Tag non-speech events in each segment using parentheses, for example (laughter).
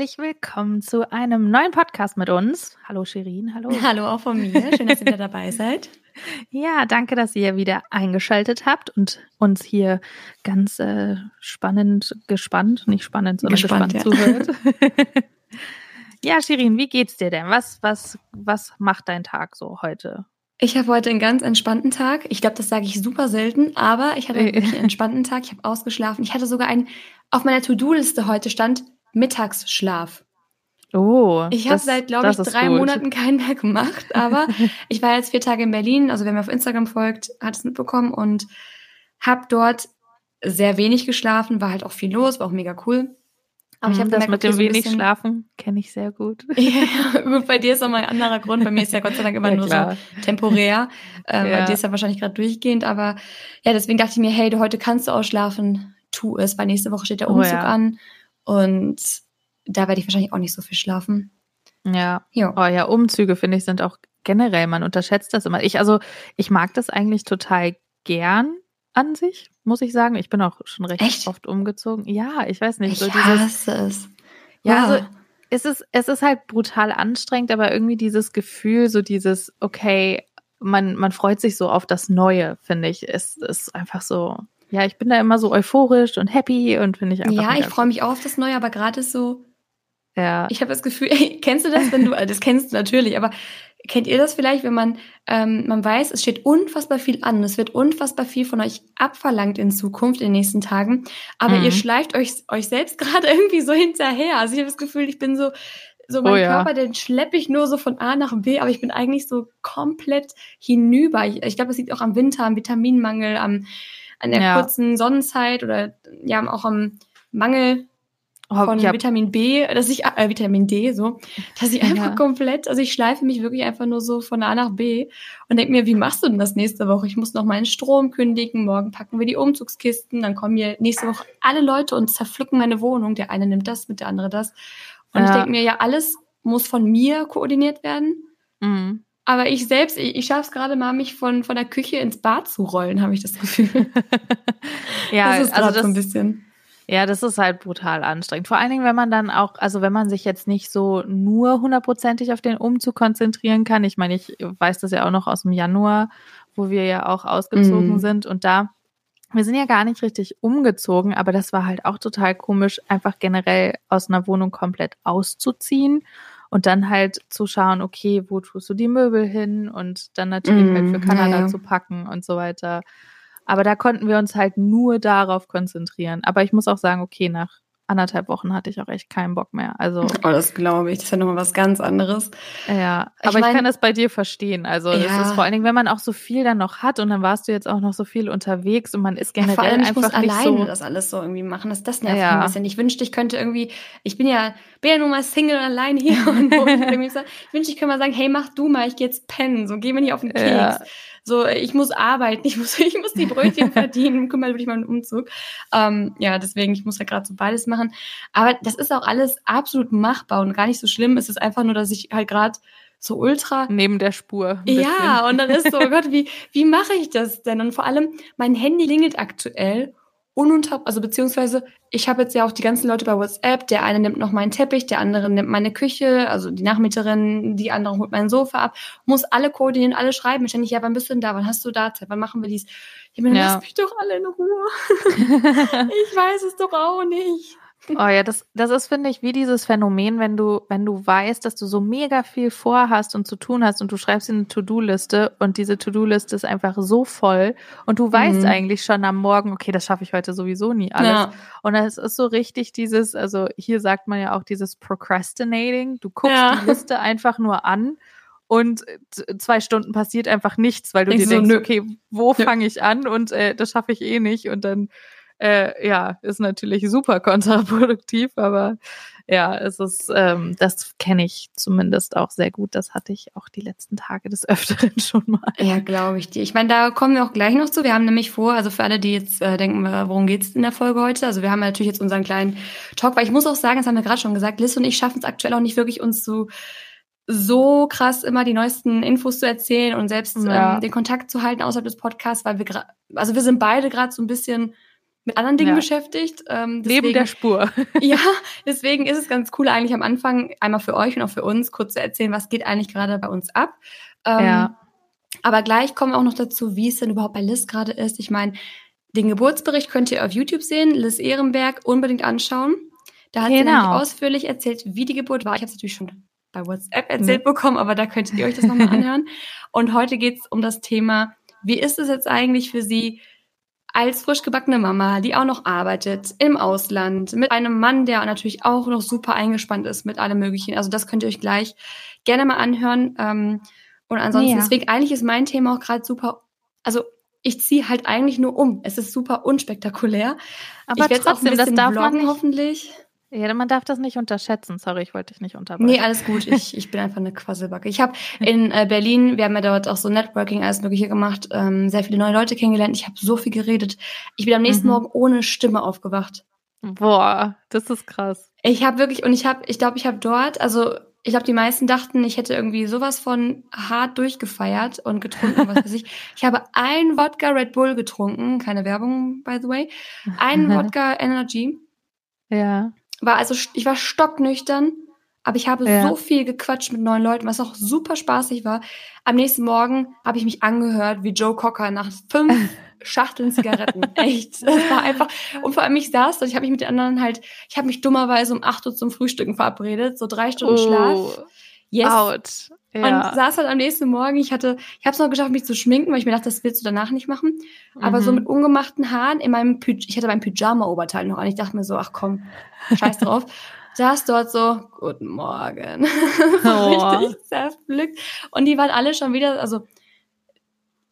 herzlich willkommen zu einem neuen Podcast mit uns. Hallo Shirin, hallo. (laughs) Hallo auch von mir. Schön, dass ihr wieder dabei (laughs) seid. Ja, danke, dass ihr wieder eingeschaltet habt und uns hier ganz äh, spannend, gespannt, nicht spannend, sondern gespannt, gespannt ja. zuhört. (laughs) ja, Shirin, wie geht's dir denn? Was, was, was macht dein Tag so heute? Ich habe heute einen ganz entspannten Tag. Ich glaube, das sage ich super selten, aber ich hatte (laughs) wirklich einen entspannten Tag. Ich habe ausgeschlafen. Ich hatte sogar einen, auf meiner To-Do-Liste heute stand Mittagsschlaf. Oh. Ich habe seit, glaube ich, drei gut. Monaten keinen mehr gemacht, aber (laughs) ich war jetzt vier Tage in Berlin, also wer mir auf Instagram folgt, hat es mitbekommen und habe dort sehr wenig geschlafen, war halt auch viel los, war auch mega cool. Aber ich habe das mit dem wenig bisschen, Schlafen kenne ich sehr gut. (laughs) ja, gut, bei dir ist nochmal ein anderer Grund. Bei mir ist ja Gott sei Dank (laughs) immer ja, nur klar. so temporär. (laughs) Ähm, ja. Bei dir ist ja wahrscheinlich gerade durchgehend. Aber ja, deswegen dachte ich mir, hey, du heute kannst du ausschlafen, tu es, weil nächste Woche steht der Umzug oh, ja. an. Und da werde ich wahrscheinlich auch nicht so viel schlafen. Ja. Jo. Oh ja, Umzüge finde ich sind auch generell, man unterschätzt das immer. Ich, also, ich mag das eigentlich total gern an sich, muss ich sagen. Ich bin auch schon recht Echt? oft umgezogen. Ja, ich weiß nicht. Ich so dieses, hasse es. Ja, wow. also es ist, es ist halt brutal anstrengend, aber irgendwie dieses Gefühl, so dieses, okay, man, man freut sich so auf das Neue, finde ich. Es ist einfach so, ja, ich bin da immer so euphorisch und happy und finde ich einfach. Ja, ich freue mich auch auf das Neue, aber gerade ist so. Ja. Ich habe das Gefühl, (laughs) kennst du das, wenn du, das kennst du natürlich, aber kennt ihr das vielleicht, wenn man, ähm, man weiß, es steht unfassbar viel an, es wird unfassbar viel von euch abverlangt in Zukunft, in den nächsten Tagen, aber mhm. ihr schleift euch, euch selbst (laughs) gerade irgendwie so hinterher. Also ich habe das Gefühl, ich bin so, so mein oh, ja. Körper, den schleppe ich nur so von A nach B, aber ich bin eigentlich so komplett hinüber. Ich, ich glaube, das liegt auch am Winter, am Vitaminmangel, am an der ja. kurzen Sonnenzeit oder ja auch am Mangel von ja. Vitamin B, dass ich äh, Vitamin D so, dass ich einfach ja. komplett, also ich schleife mich wirklich einfach nur so von A nach B und denke mir, wie machst du denn das nächste Woche? Ich muss noch meinen Strom kündigen, morgen packen wir die Umzugskisten, dann kommen hier nächste Woche alle Leute und zerpflücken meine Wohnung. Der eine nimmt das mit, der andere das. Und ja. ich denke mir, ja, alles muss von mir koordiniert werden. Mhm. Aber ich selbst, ich, ich schaffe es gerade mal, mich von, von der Küche ins Bad zu rollen, habe ich das Gefühl. (laughs) ja, das ist also das, so ein bisschen. Ja, das ist halt brutal anstrengend. Vor allen Dingen, wenn man dann auch, also wenn man sich jetzt nicht so nur hundertprozentig auf den Umzug konzentrieren kann. Ich meine, ich weiß das ja auch noch aus dem Januar, wo wir ja auch ausgezogen mm. sind und da wir sind ja gar nicht richtig umgezogen, aber das war halt auch total komisch, einfach generell aus einer Wohnung komplett auszuziehen und dann halt zu schauen, okay, wo tust du die Möbel hin und dann natürlich mm, halt für Kanada ja, ja. zu packen und so weiter. Aber da konnten wir uns halt nur darauf konzentrieren. Aber ich muss auch sagen, okay, nach anderthalb Wochen hatte ich auch echt keinen Bock mehr. Also, oh, das glaube ich. Das ist ja nochmal was ganz anderes. Ja, aber ich, mein, ich kann das bei dir verstehen. Also, ja. das ist vor allen Dingen, wenn man auch so viel dann noch hat und dann warst du jetzt auch noch so viel unterwegs und man ist generell ja, vor allem, ich einfach muss alleine so das alles so irgendwie machen. Das, das nervt ja. ein bisschen. Ich wünschte, ich könnte irgendwie, ich bin ja, bin ja nur mal Single und allein hier (laughs) und, und irgendwie so, ich wünschte, ich könnte mal sagen, hey, mach du mal, ich gehe jetzt pennen. So, geh mir nicht auf den Keks. Ja. So, ich muss arbeiten, ich muss, (laughs) ich muss die Brötchen (laughs) verdienen, kümmere dich mal um den Umzug. Ähm, ja, deswegen, ich muss ja gerade so beides machen. Aber das ist auch alles absolut machbar und gar nicht so schlimm. Es ist einfach nur, dass ich halt gerade so ultra neben der Spur. Ja, und dann ist so, oh Gott, wie wie mache ich das denn? Und vor allem mein Handy klingelt aktuell ununter, also beziehungsweise ich habe jetzt ja auch die ganzen Leute bei WhatsApp. Der eine nimmt noch meinen Teppich, der andere nimmt meine Küche, also die Nachmieterin, die andere holt mein Sofa ab. Muss alle koordinieren, alle schreiben. Ständig, ja, wann bist du denn da? Wann hast du da Zeit? Wann machen wir dies? Ich meine, ja. lass mich doch alle in Ruhe. (laughs) ich weiß es doch auch nicht. Oh ja, das, das ist, finde ich, wie dieses Phänomen, wenn du, wenn du weißt, dass du so mega viel vorhast und zu tun hast und du schreibst in eine To-Do-Liste und diese To-Do-Liste ist einfach so voll und du weißt mhm. eigentlich schon am Morgen, okay, das schaffe ich heute sowieso nie alles. Ja. Und es ist so richtig dieses, also hier sagt man ja auch dieses Procrastinating. Du guckst ja. die Liste einfach nur an und zwei Stunden passiert einfach nichts, weil du ich dir so, denkst, nö. okay, wo fange ich an und äh, das schaffe ich eh nicht und dann äh, ja, ist natürlich super kontraproduktiv, aber ja, es ist, ähm, das kenne ich zumindest auch sehr gut. Das hatte ich auch die letzten Tage des Öfteren (laughs) schon mal. Ja, glaube ich dir. Ich meine, da kommen wir auch gleich noch zu. Wir haben nämlich vor, also für alle, die jetzt äh, denken, worum geht's in der Folge heute? Also wir haben natürlich jetzt unseren kleinen Talk, weil ich muss auch sagen, das haben wir gerade schon gesagt, Liz und ich schaffen es aktuell auch nicht wirklich, uns zu so krass immer die neuesten Infos zu erzählen und selbst Ja. ähm, den Kontakt zu halten außerhalb des Podcasts, weil wir gerade, also wir sind beide gerade so ein bisschen mit anderen Dingen Ja. beschäftigt. Ähm, Neben deswegen- der Spur. (laughs) ja, deswegen ist es ganz cool eigentlich am Anfang einmal für euch und auch für uns kurz zu erzählen, was geht eigentlich gerade bei uns ab. Ähm, Ja. Aber gleich kommen wir auch noch dazu, wie es denn überhaupt bei Liz gerade ist. Ich meine, den Geburtsbericht könnt ihr auf YouTube sehen, Liz Ehrenberg unbedingt anschauen. Da hat sie Genau. nämlich ausführlich erzählt, wie die Geburt war. Ich habe es natürlich schon bei WhatsApp erzählt bekommen, aber da könntet ihr euch das nochmal (laughs) anhören. Und heute geht es um das Thema, wie ist es jetzt eigentlich für sie als frisch gebackene Mama, die auch noch arbeitet im Ausland, mit einem Mann, der natürlich auch noch super eingespannt ist mit allem Möglichen. Also das könnt ihr euch gleich gerne mal anhören. Ähm, und ansonsten, Ja. deswegen eigentlich ist mein Thema auch gerade super, also ich ziehe halt eigentlich nur um. Es ist super unspektakulär. Aber ich werd's auch ein trotzdem, das bisschen darf nicht. hoffentlich. Ja, man darf das nicht unterschätzen. Sorry, ich wollte dich nicht unterbrechen. Nee, alles gut. Ich, ich bin einfach eine Quasselbacke. Ich habe in äh, Berlin, wir haben ja dort auch so Networking, alles Mögliche gemacht, ähm, sehr viele neue Leute kennengelernt. Ich habe so viel geredet. Ich bin am nächsten Mhm. Morgen ohne Stimme aufgewacht. Boah, das ist krass. Ich habe wirklich, und ich habe, ich glaube, ich habe dort, also ich glaube, die meisten dachten, ich hätte irgendwie sowas von hart durchgefeiert und getrunken, was weiß ich. (laughs) Ich habe ein Wodka Red Bull getrunken, keine Werbung, by the way. Ein (laughs) Wodka Energy. Ja. War also, ich war stocknüchtern, aber ich habe Ja. so viel gequatscht mit neuen Leuten, was auch super spaßig war. Am nächsten Morgen habe ich mich angehört wie Joe Cocker nach fünf (laughs) Schachteln Zigaretten. Echt. Das war einfach, und vor allem ich saß dort, ich habe mich mit den anderen halt, ich habe mich dummerweise um 8 Uhr zum Frühstücken verabredet, so drei Stunden Schlaf. Yes. Out. Und Ja. saß halt am nächsten Morgen. Ich hatte, ich habe es noch geschafft, mich zu schminken, weil ich mir dachte, das willst du danach nicht machen. Aber so Mhm. mit ungemachten Haaren in meinem, Py ich hatte mein Pyjama-Oberteil noch an. Ich dachte mir so, ach komm, scheiß (laughs) drauf. Saß dort so, guten Morgen. (laughs) so Oh. richtig zerpflückt. Und die waren alle schon wieder, also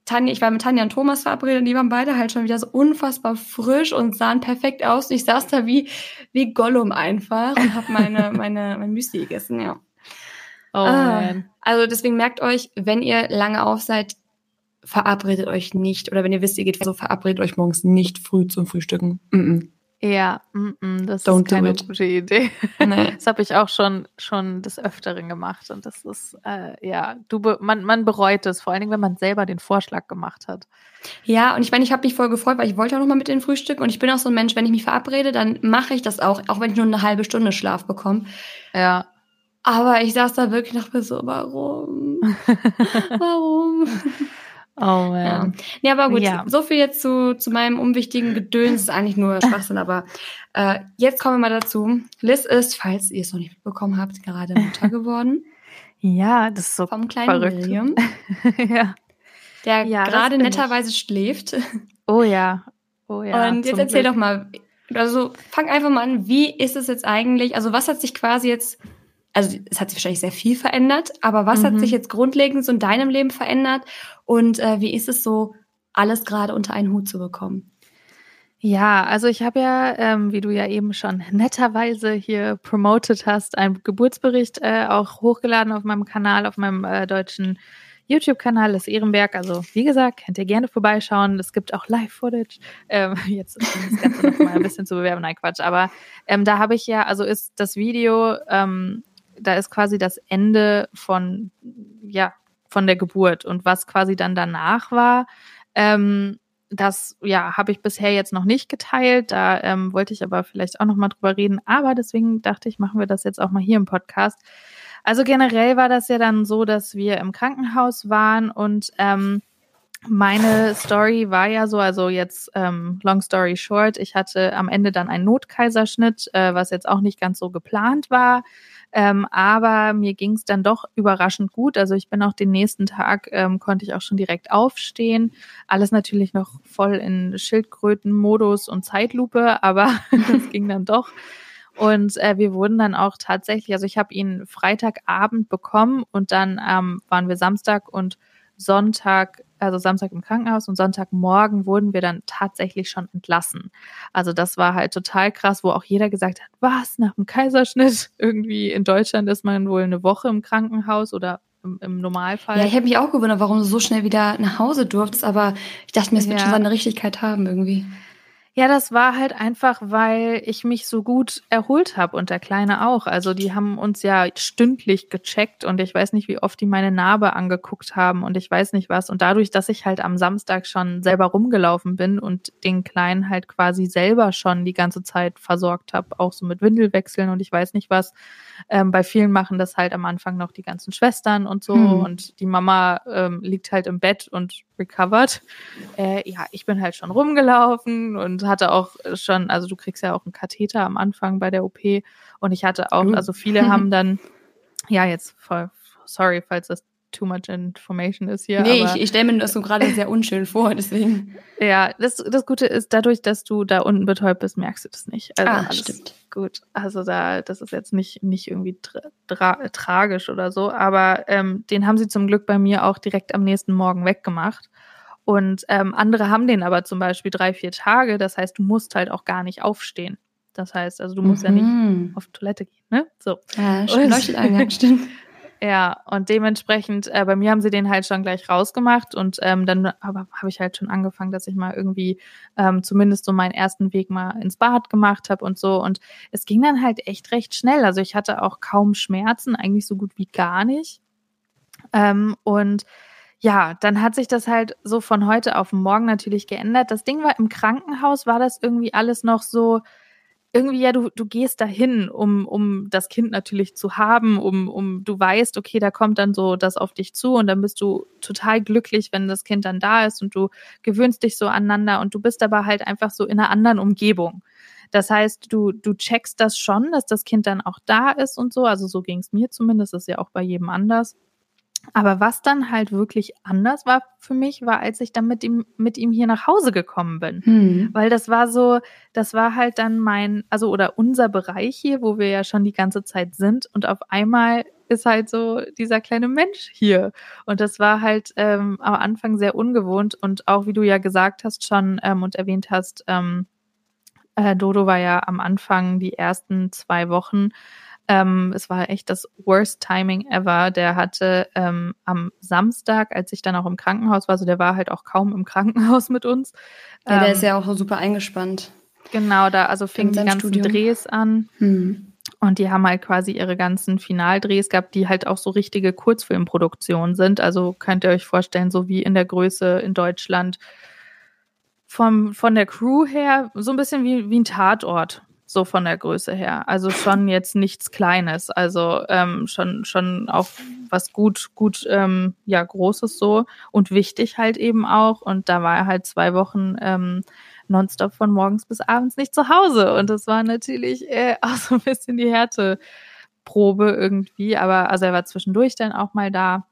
Tanja, ich war mit Tanja und Thomas verabredet und die waren beide halt schon wieder so unfassbar frisch und sahen perfekt aus. Und ich saß da wie, wie Gollum einfach und habe meine, (laughs) meine, mein Müsli gegessen, ja. Oh Ah. Also deswegen merkt euch, wenn ihr lange auf seid, verabredet euch nicht. Oder wenn ihr wisst, ihr geht so, verabredet euch morgens nicht früh zum Frühstücken. Mm Ja, mm -mm, das Don't ist keine gute Idee. -mm. Nee. (laughs) Das habe ich auch schon schon des Öfteren gemacht und das ist äh, ja, du be man man bereut es, vor allen Dingen, wenn man selber den Vorschlag gemacht hat. Ja, und ich meine, ich habe mich voll gefreut, weil ich wollte auch noch mal mit den Frühstück. Und ich bin auch so ein Mensch, wenn ich mich verabrede, dann mache ich das auch, auch wenn ich nur eine halbe Stunde Schlaf bekomme. Ja. Aber ich saß da wirklich noch so, warum? (laughs) warum? Oh Ja. man. Nee, aber gut, Ja. so viel jetzt zu, zu meinem unwichtigen Gedöns. Ist eigentlich nur Schwachsinn, aber äh, jetzt kommen wir mal dazu. Liz ist, falls ihr es noch nicht mitbekommen habt, gerade Mutter (laughs) geworden Ja, das ist so vom kleinen verrückt. William, (laughs) ja. der Ja, gerade bin ich. netterweise schläft. Oh ja. Oh ja. Und jetzt erzähl Glück. doch mal, also fang einfach mal an, wie ist es jetzt eigentlich, also was hat sich quasi jetzt, also es hat sich wahrscheinlich sehr viel verändert, aber was hat Mhm. sich jetzt grundlegend so in deinem Leben verändert und äh, wie ist es so, alles gerade unter einen Hut zu bekommen? Ja, also ich habe ja, ähm, wie du ja eben schon netterweise hier promoted hast, einen Geburtsbericht äh, auch hochgeladen auf meinem Kanal, auf meinem äh, deutschen YouTube-Kanal des Ehrenberg. Also wie gesagt, könnt ihr gerne vorbeischauen. Es gibt auch Live-Footage. Ähm, (laughs) jetzt ist das Ganze noch mal ein bisschen zu bewerben. Nein, Quatsch. Aber ähm, da habe ich ja, also ist das Video, ähm, da ist quasi das Ende von, ja, von der Geburt und was quasi dann danach war. Ähm, das ja habe ich bisher jetzt noch nicht geteilt. Da ähm, wollte ich aber vielleicht auch noch mal drüber reden. Aber deswegen dachte ich, machen wir das jetzt auch mal hier im Podcast. Also generell war das ja dann so, dass wir im Krankenhaus waren und ähm, meine Story war ja so, also jetzt ähm, long story short, ich hatte am Ende dann einen Notkaiserschnitt, äh, was jetzt auch nicht ganz so geplant war. Ähm, aber mir ging es dann doch überraschend gut. Also ich bin auch den nächsten Tag, ähm, konnte ich auch schon direkt aufstehen. Alles natürlich noch voll in Schildkrötenmodus und Zeitlupe, aber (laughs) es ging dann doch. Und äh, wir wurden dann auch tatsächlich, also ich habe ihn Freitagabend bekommen und dann ähm, waren wir Samstag und Sonntag, also Samstag im Krankenhaus und Sonntagmorgen wurden wir dann tatsächlich schon entlassen. Also das war halt total krass, wo auch jeder gesagt hat, was, nach dem Kaiserschnitt? (laughs) Irgendwie in Deutschland ist man wohl eine Woche im Krankenhaus oder im, im Normalfall. Ja, ich habe mich auch gewundert, warum du so schnell wieder nach Hause durftest, aber ich dachte mir, es wird Ja. schon seine Richtigkeit haben irgendwie. Ja, das war halt einfach, weil ich mich so gut erholt habe und der Kleine auch. Also die haben uns ja stündlich gecheckt und ich weiß nicht, wie oft die meine Narbe angeguckt haben und ich weiß nicht was. Und dadurch, dass ich halt am Samstag schon selber rumgelaufen bin und den Kleinen halt quasi selber schon die ganze Zeit versorgt habe, auch so mit Windelwechseln und ich weiß nicht was. Ähm, bei vielen machen das halt am Anfang noch die ganzen Schwestern und so hm. und die Mama ähm, liegt halt im Bett und recovered. Äh, ja, ich bin halt schon rumgelaufen und hatte auch schon, also du kriegst ja auch einen Katheter am Anfang bei der OP und ich hatte auch, also viele haben (laughs) dann, ja, jetzt voll, sorry, falls das too much information ist hier. Nee, ich, ich stelle mir das so gerade sehr unschön vor, deswegen. Ja, das, das Gute ist, dadurch, dass du da unten betäubt bist, merkst du das nicht. Also ah, stimmt. Gut, also da, das ist jetzt nicht, nicht irgendwie tra tragisch oder so, aber ähm, den haben sie zum Glück bei mir auch direkt am nächsten Morgen weggemacht. Und ähm, andere haben den aber zum Beispiel drei, vier Tage. Das heißt, du musst halt auch gar nicht aufstehen. Das heißt, also du musst mhm. ja nicht mhm. auf Toilette gehen, ne? So. Ja, leuchtet ein, (laughs) stimmt. Ja, und dementsprechend, äh, bei mir haben sie den halt schon gleich rausgemacht und ähm, dann habe ich halt schon angefangen, dass ich mal irgendwie ähm, zumindest so meinen ersten Weg mal ins Bad gemacht habe und so. Und es ging dann halt echt recht schnell. Also ich hatte auch kaum Schmerzen, eigentlich so gut wie gar nicht. Ähm, und ja, dann hat sich das halt so von heute auf morgen natürlich geändert. Das Ding war im Krankenhaus, war das irgendwie alles noch so, irgendwie, ja, du, du gehst dahin, um, um das Kind natürlich zu haben, um, um, du weißt, okay, da kommt dann so das auf dich zu und dann bist du total glücklich, wenn das Kind dann da ist und du gewöhnst dich so aneinander und du bist aber halt einfach so in einer anderen Umgebung. Das heißt, du, du checkst das schon, dass das Kind dann auch da ist und so. Also so ging es mir zumindest, das ist ja auch bei jedem anders. Aber was dann halt wirklich anders war für mich, war, als ich dann mit ihm, mit ihm hier nach Hause gekommen bin. Hm. Weil das war so, das war halt dann mein, also oder unser Bereich hier, wo wir ja schon die ganze Zeit sind. Und auf einmal ist halt so dieser kleine Mensch hier. Und das war halt ähm, am Anfang sehr ungewohnt. Und auch wie du ja gesagt hast schon ähm, und erwähnt hast, ähm, äh, Dodo war ja am Anfang die ersten zwei Wochen ähm, es war echt das worst Timing ever. Der hatte ähm, am Samstag, als ich dann auch im Krankenhaus war, also der war halt auch kaum im (laughs) Krankenhaus mit uns. Ja, der ist ähm, ja auch super eingespannt. Genau, da also fingen die ganzen Studium. Drehs an. Hm. Und die haben halt quasi ihre ganzen Finaldrehs gehabt, die halt auch so richtige Kurzfilmproduktionen sind. Also könnt ihr euch vorstellen, so wie in der Größe in Deutschland vom, von der Crew her, so ein bisschen wie, wie ein Tatort so von der Größe her. Also schon jetzt nichts Kleines, also ähm, schon schon auch was gut gut ähm, ja Großes so und wichtig halt eben auch. Und da war er halt zwei Wochen ähm, nonstop von morgens bis abends nicht zu Hause und das war natürlich äh, (laughs) auch so ein bisschen die Härteprobe irgendwie. Aber also er war zwischendurch dann auch mal da.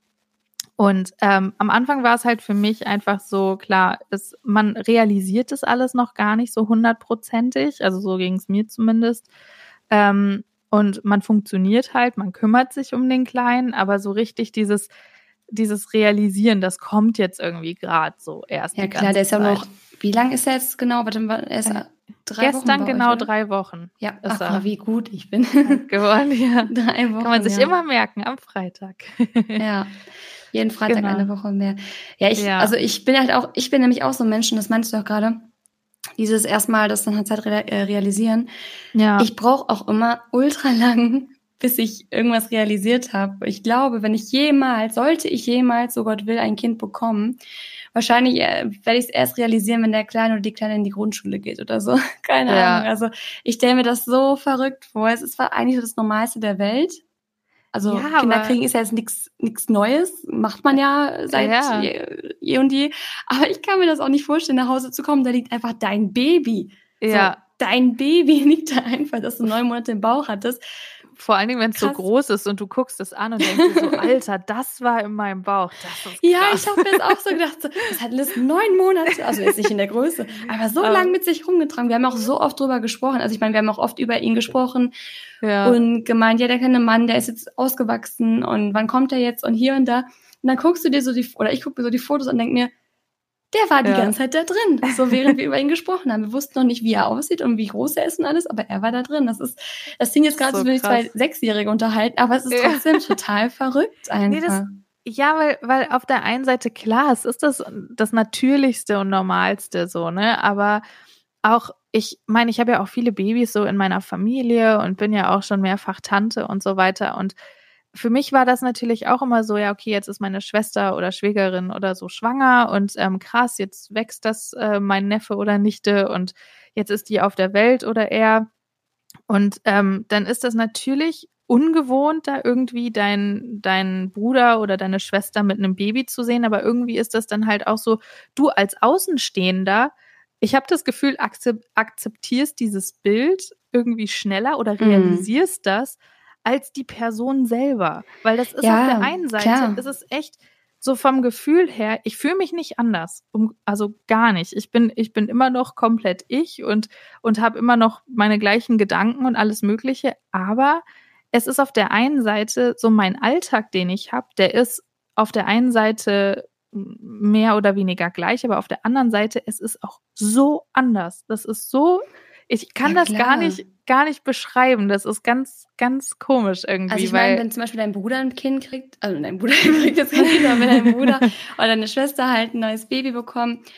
Und ähm, am Anfang war es halt für mich einfach so, klar, es, man realisiert das alles noch gar nicht so hundertprozentig, also so ging es mir zumindest. Ähm, und man funktioniert halt, man kümmert sich um den Kleinen, aber so richtig dieses, dieses Realisieren, das kommt jetzt irgendwie gerade so erst. Ja klar, der ist ja noch, wie lang ist er jetzt genau? Warte mal, er ist drei Gestern Wochen genau euch, drei Wochen. Ja, ach, er wie gut ich bin. (laughs) geworden, ja. Drei Wochen. Kann man sich ja. immer merken, am Freitag. ja. (laughs) Jeden Freitag genau. eine Woche mehr. Ja, ich, ja. also ich bin halt auch, ich bin nämlich auch so ein Mensch, das meinst du auch gerade, dieses erstmal das dann halt Zeit äh, realisieren. Ja. Ich brauche auch immer ultra lang, bis ich irgendwas realisiert habe. Ich glaube, wenn ich jemals, sollte ich jemals, so Gott will, ein Kind bekommen, wahrscheinlich äh, werde ich es erst realisieren, wenn der Kleine oder die Kleine in die Grundschule geht oder so. (laughs) Keine ja. Ahnung. Also ich stelle mir das so verrückt vor. Es ist eigentlich das Normalste der Welt. Also ja, Kinder kriegen ist ja jetzt nichts nichts Neues, macht man ja seit ja. Je, je, und je. Aber ich kann mir das auch nicht vorstellen, nach Hause zu kommen, da liegt einfach dein Baby. Ja. So, dein Baby (laughs) liegt da einfach, dass du neun Monate im Bauch hattest. Vor allen Dingen, wenn es so groß ist und du guckst es an und denkst dir so, (laughs) Alter, das war in meinem Bauch. ja, ich habe mir das auch so gedacht. So, das hat Liz neun Monate, also jetzt nicht in der Größe, aber so um, (laughs) lang mit sich rumgetragen. Wir haben auch so oft drüber gesprochen. Also ich meine, wir haben auch oft über ihn gesprochen ja. und gemeint, ja, der kleine Mann, der ist jetzt ausgewachsen und wann kommt er jetzt und hier und da. Und dann guckst du dir so die, oder ich gucke mir so die Fotos und denk mir, der war die ja. ganze Zeit da drin. So während wir über ihn gesprochen haben. Wir wussten noch nicht, wie er aussieht und wie groß er ist und alles, aber er war da drin. Das ist, das sind jetzt gerade so, so wie zwei Sechsjährige unterhalten, aber es ist trotzdem ja. (laughs) total verrückt einfach. Nee, das, ja, weil, weil auf der einen Seite klar, es ist das, das Natürlichste und Normalste so, ne? Aber auch, ich meine, ich habe ja auch viele Babys so in meiner Familie und bin ja auch schon mehrfach Tante und so weiter. Und für mich war das natürlich auch immer so, ja, okay, jetzt ist meine Schwester oder Schwägerin oder so schwanger und ähm, krass, jetzt wächst das äh, mein Neffe oder Nichte und jetzt ist die auf der Welt oder er. Und ähm, dann ist das natürlich ungewohnt, da irgendwie dein, dein Bruder oder deine Schwester mit einem Baby zu sehen, aber irgendwie ist das dann halt auch so, du als Außenstehender, ich habe das Gefühl, akzeptierst dieses Bild irgendwie schneller oder mhm. realisierst mm. das als die Person selber. Weil das ist ja, auf der einen Seite, klar. ist es echt so vom Gefühl her, ich fühle mich nicht anders. Um, also gar nicht. Ich bin, ich bin immer noch komplett ich und, und habe immer noch meine gleichen Gedanken und alles Mögliche. Aber es ist auf der einen Seite so mein Alltag, den ich habe, der ist auf der einen Seite mehr oder weniger gleich, aber auf der anderen Seite, es ist auch so anders. Das ist so, ich kann ja, das gar nicht, gar nicht beschreiben. Das ist ganz, ganz komisch irgendwie. Also ich meine, wenn zum Beispiel dein Bruder ein Kind kriegt, also dein Bruder (laughs) kriegt jetzt kein Kind, aber wenn dein Bruder (laughs) oder deine Schwester halt ein neues Baby bekommt,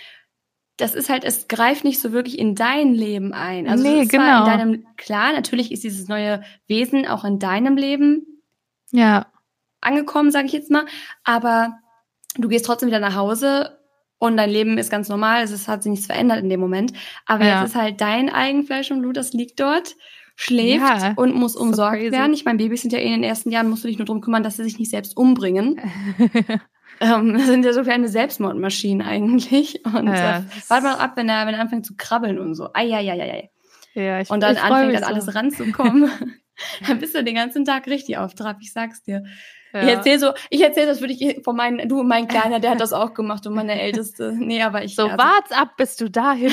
das ist halt, es greift nicht so wirklich in dein Leben ein. Also nee, genau. in deinem, klar, natürlich ist dieses neue Wesen auch in deinem Leben ja. angekommen, sage ich jetzt mal, aber du gehst trotzdem wieder nach Hause und dein Leben ist ganz normal, es hat sich nichts verändert in dem Moment, aber ja. jetzt ist halt dein Eigenfleisch und Blut, das liegt dort schläft ja, und muss umsorgt so werden. Ich meine, Babys sind ja eh in den ersten Jahren, musst du dich nur drum kümmern, dass sie sich nicht selbst umbringen. (laughs) Ähm, das sind ja so kleine Selbstmordmaschinen eigentlich. Und ja, äh, warte mal ab, wenn er, wenn er anfängt zu krabbeln und so. Eieieiei. Ja, ich, und dann ich anfängt an so. alles ranzukommen. (laughs) dann bist du den ganzen Tag richtig auf Trab, ich sag's dir. Ja. Ich erzähle so, ich erzähle das würde ich von meinen, du, mein Kleiner, der hat das auch gemacht und meine Älteste. Nee, aber ich. So, also, wart's ab, bis du dahin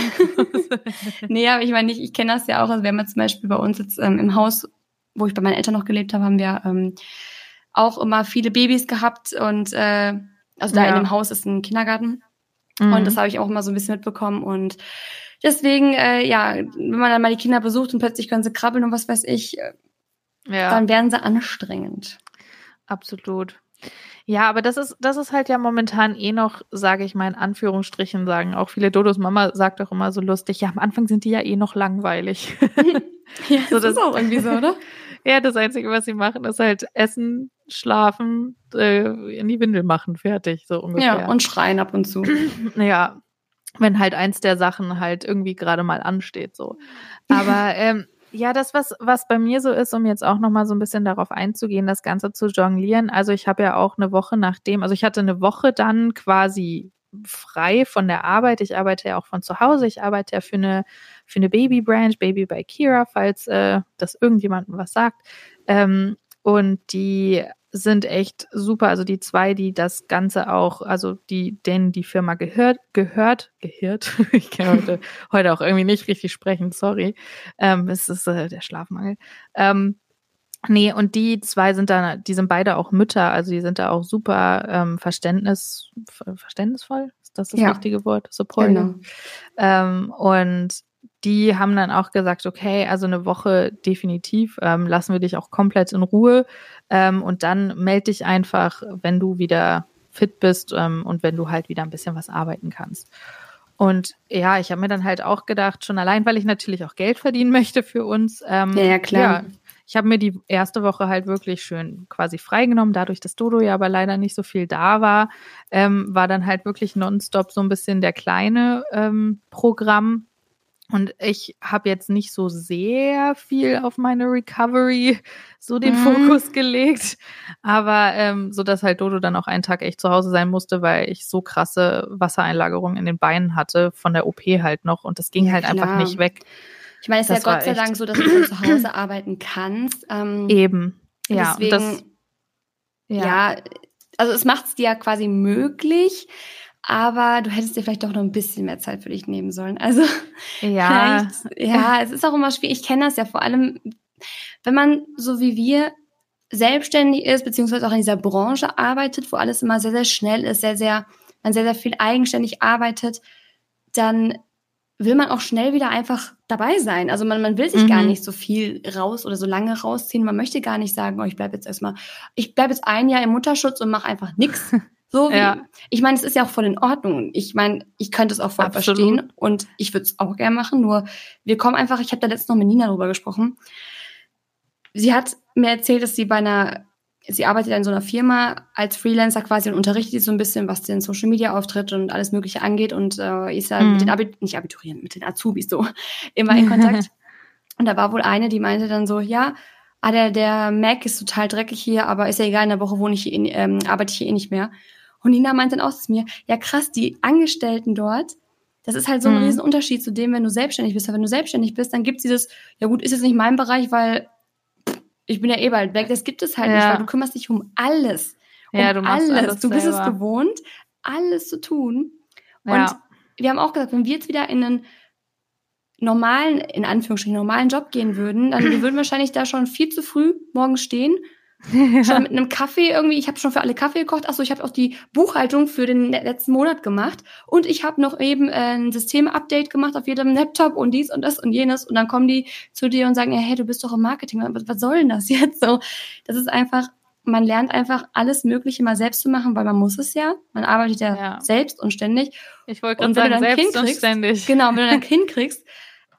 (laughs) nee, aber ich meine, ich, ich kenne das ja auch. Also wir haben jetzt zum Beispiel bei uns jetzt ähm, im Haus, wo ich bei meinen Eltern noch gelebt habe, haben wir ähm, auch immer viele Babys gehabt und äh, also da ja. in dem Haus ist ein Kindergarten. Mhm. Und das habe ich auch immer so ein bisschen mitbekommen. Und deswegen, äh, ja, wenn man dann mal die Kinder besucht und plötzlich können sie krabbeln und was weiß ich, äh, ja. dann werden sie anstrengend. Absolut. Ja, aber das ist, das ist halt ja momentan eh noch, sage ich mal in Anführungsstrichen, sagen auch viele Dodos Mama sagt auch immer so lustig, ja, am Anfang sind die ja eh noch langweilig. (laughs) ja, (laughs) so, das, das ist auch irgendwie so, oder? (laughs) ja, das Einzige, was sie machen, ist halt essen, schlafen, äh, in die Windel machen, fertig, so ungefähr. Ja, und schreien ab und zu. (clears throat) ja, wenn halt eins der Sachen halt irgendwie gerade mal ansteht, so. Aber ähm, ja, das, was, was bei mir so ist, um jetzt auch nochmal so ein bisschen darauf einzugehen, das Ganze zu jonglieren. Also ich habe ja auch eine Woche nachdem, also ich hatte eine Woche dann quasi frei von der Arbeit. Ich arbeite ja auch von zu Hause. Ich arbeite ja für eine, für eine Baby Branch, Baby by Kira, falls äh, das irgendjemandem was sagt. Ähm, und die sind echt super. Also die zwei, die das Ganze auch, also die, denen die Firma gehört, gehört, gehört. (laughs) ich kann heute, (laughs) heute auch irgendwie nicht richtig sprechen, sorry. Ähm, es ist äh, der Schlafmangel. Ähm, nee, und die zwei sind da, die sind beide auch Mütter, also die sind da auch super ähm, Verständnis, verständnisvoll, ist das das ja. richtige Wort? Support. Genau. Ähm, und die haben dann auch gesagt, okay, also eine Woche definitiv, ähm, lassen wir dich auch komplett in Ruhe ähm, und dann melde dich einfach, wenn du wieder fit bist ähm, und wenn du halt wieder ein bisschen was arbeiten kannst. Und ja, ich habe mir dann halt auch gedacht, schon allein, weil ich natürlich auch Geld verdienen möchte für uns. Ähm, ja, ja, klar. Ja, ich habe mir die erste Woche halt wirklich schön quasi freigenommen, dadurch, dass Dodo ja aber leider nicht so viel da war, ähm, war dann halt wirklich nonstop so ein bisschen der kleine ähm, Programm und ich habe jetzt nicht so sehr viel auf meine Recovery so den mhm. Fokus gelegt, aber ähm, so dass halt Dodo dann auch einen Tag echt zu Hause sein musste, weil ich so krasse Wassereinlagerungen in den Beinen hatte von der OP halt noch und das ging ja, halt klar. einfach nicht weg. Ich meine, es ist ja Gott sei Dank so, dass du von zu Hause arbeiten kannst. Ähm, Eben, ja. Deswegen, das, ja. ja, also es macht es dir ja quasi möglich aber du hättest dir vielleicht doch noch ein bisschen mehr Zeit für dich nehmen sollen. Also ja, ja, (laughs) es ist auch immer schwierig. Ich kenne das ja vor allem, wenn man so wie wir selbstständig ist, beziehungsweise auch in dieser Branche arbeitet, wo alles immer sehr, sehr schnell ist, sehr, sehr, man sehr, sehr viel eigenständig arbeitet, dann will man auch schnell wieder einfach dabei sein. Also man, man will sich mhm. gar nicht so viel raus oder so lange rausziehen. Man möchte gar nicht sagen, oh, ich bleibe jetzt erstmal, ich bleibe jetzt ein Jahr im Mutterschutz und mache einfach nichts. (laughs) So wie, ja. ich meine, es ist ja auch voll in Ordnung. Ich meine, ich könnte es auch voll Absolut. verstehen und ich würde es auch gerne machen. Nur wir kommen einfach, ich habe da letztens noch mit Nina drüber gesprochen. Sie hat mir erzählt, dass sie bei einer, sie arbeitet in so einer Firma als Freelancer quasi und unterrichtet so ein bisschen, was den Social Media Auftritt und alles Mögliche angeht und äh, ist ja mhm. mit den Abit nicht Abiturienten, mit den Azubis so (laughs) immer in Kontakt. (laughs) und da war wohl eine, die meinte dann so, ja, ah, der, der Mac ist total dreckig hier, aber ist ja egal, in der Woche wohne ich hier, eh ähm, arbeite ich hier eh nicht mehr. Und Nina meint dann auch zu mir, ja krass, die Angestellten dort, das ist halt so ein mhm. Riesenunterschied zu dem, wenn du selbstständig bist. Weil wenn du selbstständig bist, dann gibt's dieses, ja gut, ist jetzt nicht mein Bereich, weil ich bin ja eh bald weg. Das gibt es halt ja. nicht, weil du kümmerst dich um alles. Um ja, du machst alles. alles du bist es gewohnt, alles zu tun. Und ja. wir haben auch gesagt, wenn wir jetzt wieder in einen normalen, in Anführungsstrichen, normalen Job gehen würden, dann wir würden wahrscheinlich da schon viel zu früh morgens stehen schon mit einem Kaffee irgendwie, ich habe schon für alle Kaffee gekocht. Achso, ich habe auch die Buchhaltung für den letzten Monat gemacht und ich habe noch eben äh, ein System-Update gemacht auf jedem Laptop und dies und das und jenes und dann kommen die zu dir und sagen, hey, du bist doch im Marketing, was, was soll denn das (laughs) jetzt so? Das ist einfach, man lernt einfach alles Mögliche mal selbst zu machen, weil man muss es ja. Man arbeitet ja, ja. selbst und ständig. Ich wollte gerade sagen, selbst kriegst, und ständig. Genau, wenn du dein (laughs) Kind kriegst,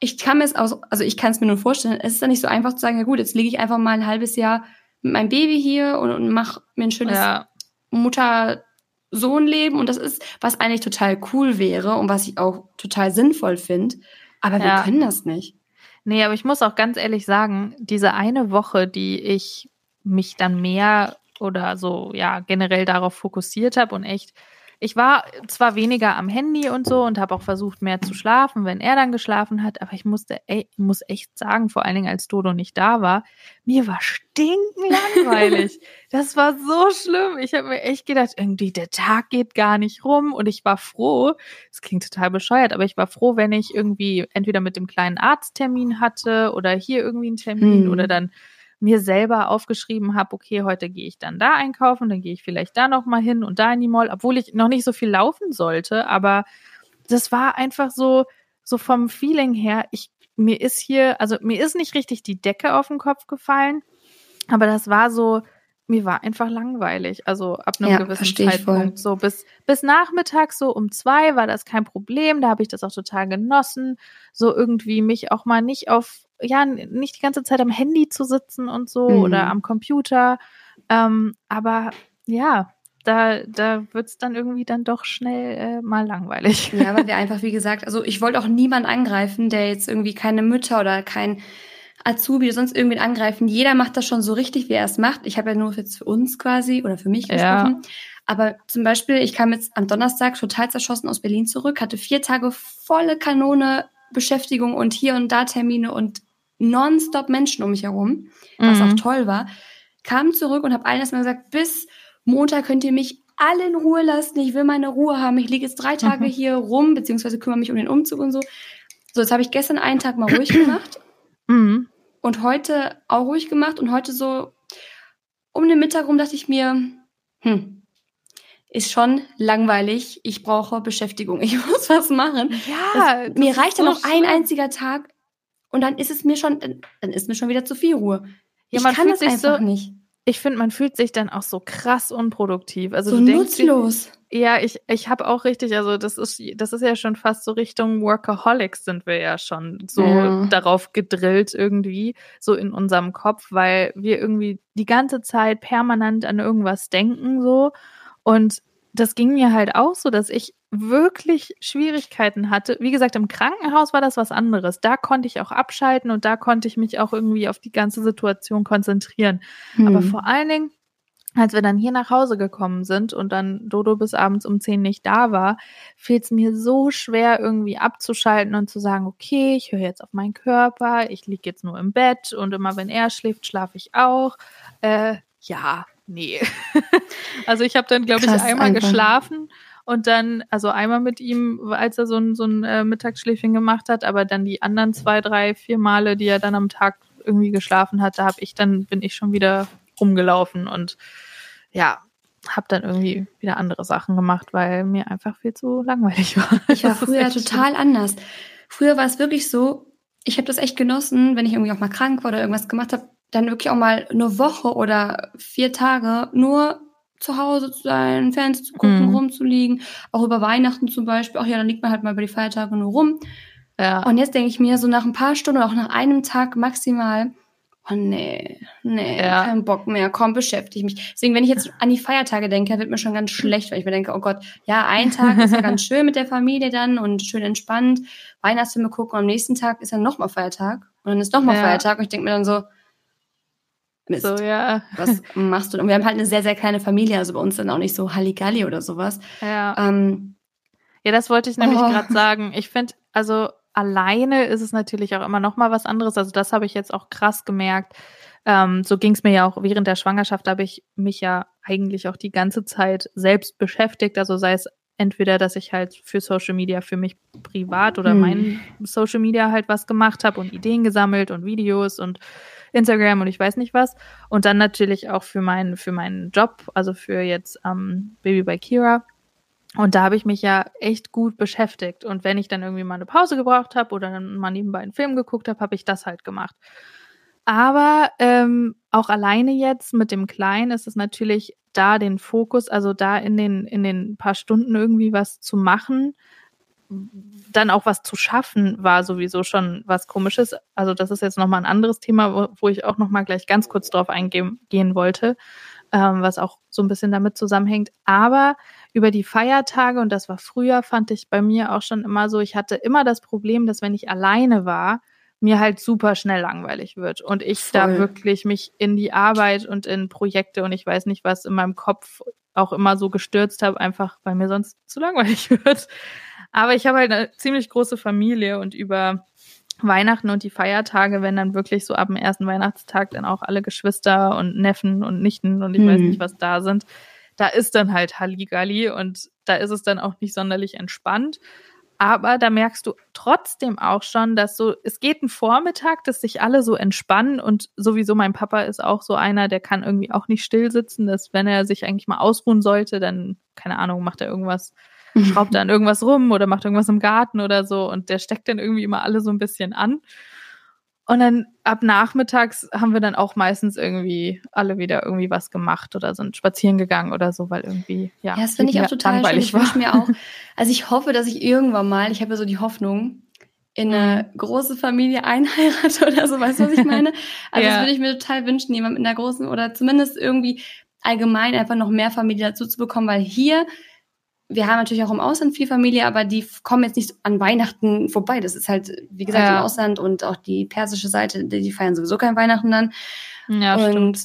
ich kann mir es auch, also ich kann es mir nur vorstellen, es ist ja nicht so einfach zu sagen, ja gut, jetzt lege ich einfach mal ein halbes Jahr mit meinem Baby hier und, und mache mir ein schönes ja. Mutter-Sohn-Leben. Und das ist, was eigentlich total cool wäre und was ich auch total sinnvoll finde. Aber ja. wir können das nicht. Nee, aber ich muss auch ganz ehrlich sagen, diese eine Woche, die ich mich dann mehr oder so, ja, generell darauf fokussiert habe und echt ich war zwar weniger am Handy und so und habe auch versucht, mehr zu schlafen, wenn er dann geschlafen hat, aber ich musste, ey, muss echt sagen, vor allen Dingen als Dodo nicht da war, mir war stinkenlangweilig. (laughs) das war so schlimm. Ich habe mir echt gedacht, irgendwie der Tag geht gar nicht rum und ich war froh. Es klingt total bescheuert, aber ich war froh, wenn ich irgendwie entweder mit dem kleinen Arzttermin hatte oder hier irgendwie einen Termin hm. oder dann mir selber aufgeschrieben habe, okay, heute gehe ich dann da einkaufen, dann gehe ich vielleicht da noch mal hin und da in die Mall, obwohl ich noch nicht so viel laufen sollte, aber das war einfach so so vom Feeling her, ich mir ist hier, also mir ist nicht richtig die Decke auf den Kopf gefallen, aber das war so mir war einfach langweilig. Also ab einem ja, gewissen Zeitpunkt. So bis, bis nachmittags, so um zwei war das kein Problem. Da habe ich das auch total genossen. So irgendwie mich auch mal nicht auf, ja, nicht die ganze Zeit am Handy zu sitzen und so mhm. oder am Computer. Ähm, aber ja, da, da wird's dann irgendwie dann doch schnell äh, mal langweilig. Ja, weil wir einfach, wie gesagt, also ich wollte auch niemand angreifen, der jetzt irgendwie keine Mütter oder kein Azubi oder sonst irgendwen angreifen. Jeder macht das schon so richtig, wie er es macht. Ich habe ja nur jetzt für uns quasi oder für mich gesprochen. Ja. Aber zum Beispiel, ich kam jetzt am Donnerstag total zerschossen aus Berlin zurück, hatte vier Tage volle Kanone Beschäftigung und hier und da Termine und nonstop Menschen um mich herum, was mhm. auch toll war. Kam zurück und habe allen erstmal gesagt, bis Montag könnt ihr mich alle in Ruhe lassen. Ich will meine Ruhe haben. Ich liege jetzt drei Tage mhm. hier rum, beziehungsweise kümmere mich um den Umzug und so. So, jetzt habe ich gestern einen Tag mal (clears throat) ruhig gemacht. Mhm. Und heute auch ruhig gemacht und heute so um den Mittag rum dachte ich mir, hm, ist schon langweilig. Ich brauche Beschäftigung. (laughs) Ich muss was machen. Ja, das, mir reicht ja noch ein einziger Tag und dann ist es mir schon, dann ist mir schon wieder zu viel Ruhe. Ja, ich kann das einfach so, nicht ich finde, man fühlt sich dann auch so krass unproduktiv. Also so nutzlos. Denkst, ja, ich, ich habe auch richtig, also das ist, das ist ja schon fast so Richtung Workaholics sind wir ja schon so ja. darauf gedrillt irgendwie, so in unserem Kopf, weil wir irgendwie die ganze Zeit permanent an irgendwas denken so. Und das ging mir halt auch so, dass ich wirklich Schwierigkeiten hatte. Wie gesagt, im Krankenhaus war das was anderes. Da konnte ich auch abschalten und da konnte ich mich auch irgendwie auf die ganze Situation konzentrieren. Hm. Aber vor allen Dingen, als wir dann hier nach Hause gekommen sind und dann Dodo bis abends um zehn nicht da war, fiel es mir so schwer, irgendwie abzuschalten und zu sagen, okay, ich höre jetzt auf meinen Körper, ich liege jetzt nur im Bett und immer wenn er schläft, schlafe ich auch. Äh, ja, nee. (laughs) also ich habe dann, glaube ich, einmal einfach. geschlafen und dann, also einmal mit ihm, als er so ein, so ein äh, Mittagsschläfchen gemacht hat, aber dann die anderen zwei, drei, vier Male, die er dann am Tag irgendwie geschlafen hat, da habe ich dann, bin ich schon wieder rumgelaufen und ja, habe dann irgendwie wieder andere Sachen gemacht, weil mir einfach viel zu langweilig war. (laughs) Ich war früher total schlimm. anders. Früher war es wirklich so, ich habe das echt genossen, wenn ich irgendwie auch mal krank war oder irgendwas gemacht habe, dann wirklich auch mal eine Woche oder vier Tage nur zu Hause zu sein, Fernsehen zu gucken, mhm. rumzuliegen. Auch über Weihnachten zum Beispiel. Ach ja, dann liegt man halt mal über die Feiertage nur rum. Ja. Und jetzt denke ich mir, so nach ein paar Stunden oder auch nach einem Tag maximal, oh nee, nee, ja. kein Bock mehr, komm, beschäftige mich. Deswegen, wenn ich jetzt an die Feiertage denke, wird mir schon ganz schlecht, weil ich mir denke, oh Gott, ja, ein Tag ist ja ganz schön mit der Familie dann und schön entspannt, Weihnachtsfilme gucken und am nächsten Tag ist dann nochmal Feiertag und dann ist nochmal ja. Feiertag und ich denke mir dann so, Mist. So, ja. Was machst du? Und wir haben halt eine sehr, sehr kleine Familie, also bei uns dann auch nicht so Halligalli oder sowas. Ja. Ähm, ja, das wollte ich nämlich oh. gerade sagen. Ich finde, also alleine ist es natürlich auch immer noch mal was anderes. Also das habe ich jetzt auch krass gemerkt. Ähm, so ging es mir ja auch während der Schwangerschaft, da habe ich mich ja eigentlich auch die ganze Zeit selbst beschäftigt. Also sei es entweder, dass ich halt für Social Media für mich privat oder hm. mein Social Media halt was gemacht habe und Ideen gesammelt und Videos und Instagram und ich weiß nicht was. Und dann natürlich auch für meinen, für meinen Job, also für jetzt ähm, Baby by Kira. Und da habe ich mich ja echt gut beschäftigt. Und wenn ich dann irgendwie mal eine Pause gebraucht habe oder dann mal nebenbei einen Film geguckt habe, habe ich das halt gemacht. Aber ähm, auch alleine jetzt mit dem Kleinen ist es natürlich da den Fokus, also da in den, in den paar Stunden irgendwie was zu machen, dann auch was zu schaffen, war sowieso schon was Komisches. Also das ist jetzt nochmal ein anderes Thema, wo, wo ich auch nochmal gleich ganz kurz drauf eingehen gehen wollte, ähm, was auch so ein bisschen damit zusammenhängt. Aber über die Feiertage, und das war früher, fand ich bei mir auch schon immer so, ich hatte immer das Problem, dass wenn ich alleine war, mir halt super schnell langweilig wird und ich Voll. da wirklich mich in die Arbeit und in Projekte und ich weiß nicht was in meinem Kopf auch immer so gestürzt habe, einfach weil mir sonst zu langweilig (laughs) wird. Aber ich habe halt eine ziemlich große Familie und über Weihnachten und die Feiertage, wenn dann wirklich so ab dem ersten Weihnachtstag dann auch alle Geschwister und Neffen und Nichten und ich mhm. weiß nicht, was da sind, da ist dann halt Halligalli und da ist es dann auch nicht sonderlich entspannt. Aber da merkst du trotzdem auch schon, dass so, es geht ein Vormittag, dass sich alle so entspannen und sowieso mein Papa ist auch so einer, der kann irgendwie auch nicht still sitzen, dass wenn er sich eigentlich mal ausruhen sollte, dann, keine Ahnung, macht er irgendwas schraubt da an irgendwas rum oder macht irgendwas im Garten oder so und der steckt dann irgendwie immer alle so ein bisschen an. Und dann ab nachmittags haben wir dann auch meistens irgendwie alle wieder irgendwie was gemacht oder sind spazieren gegangen oder so, weil irgendwie, ja. Ja, das finde ich auch total schön. Ich wünsche mir auch, (laughs) also ich hoffe, dass ich irgendwann mal, ich habe ja so die Hoffnung, in eine mhm. große Familie einheirate oder so, weißt du, was ich meine? (laughs) Also ja. das würde ich mir total wünschen, jemand mit einer großen oder zumindest irgendwie allgemein einfach noch mehr Familie dazu zu bekommen, weil hier wir haben natürlich auch im Ausland viel Familie, aber die kommen jetzt nicht an Weihnachten vorbei. Das ist halt, wie gesagt, ja. im Ausland und auch die persische Seite, die feiern sowieso kein Weihnachten dann. Ja, und stimmt.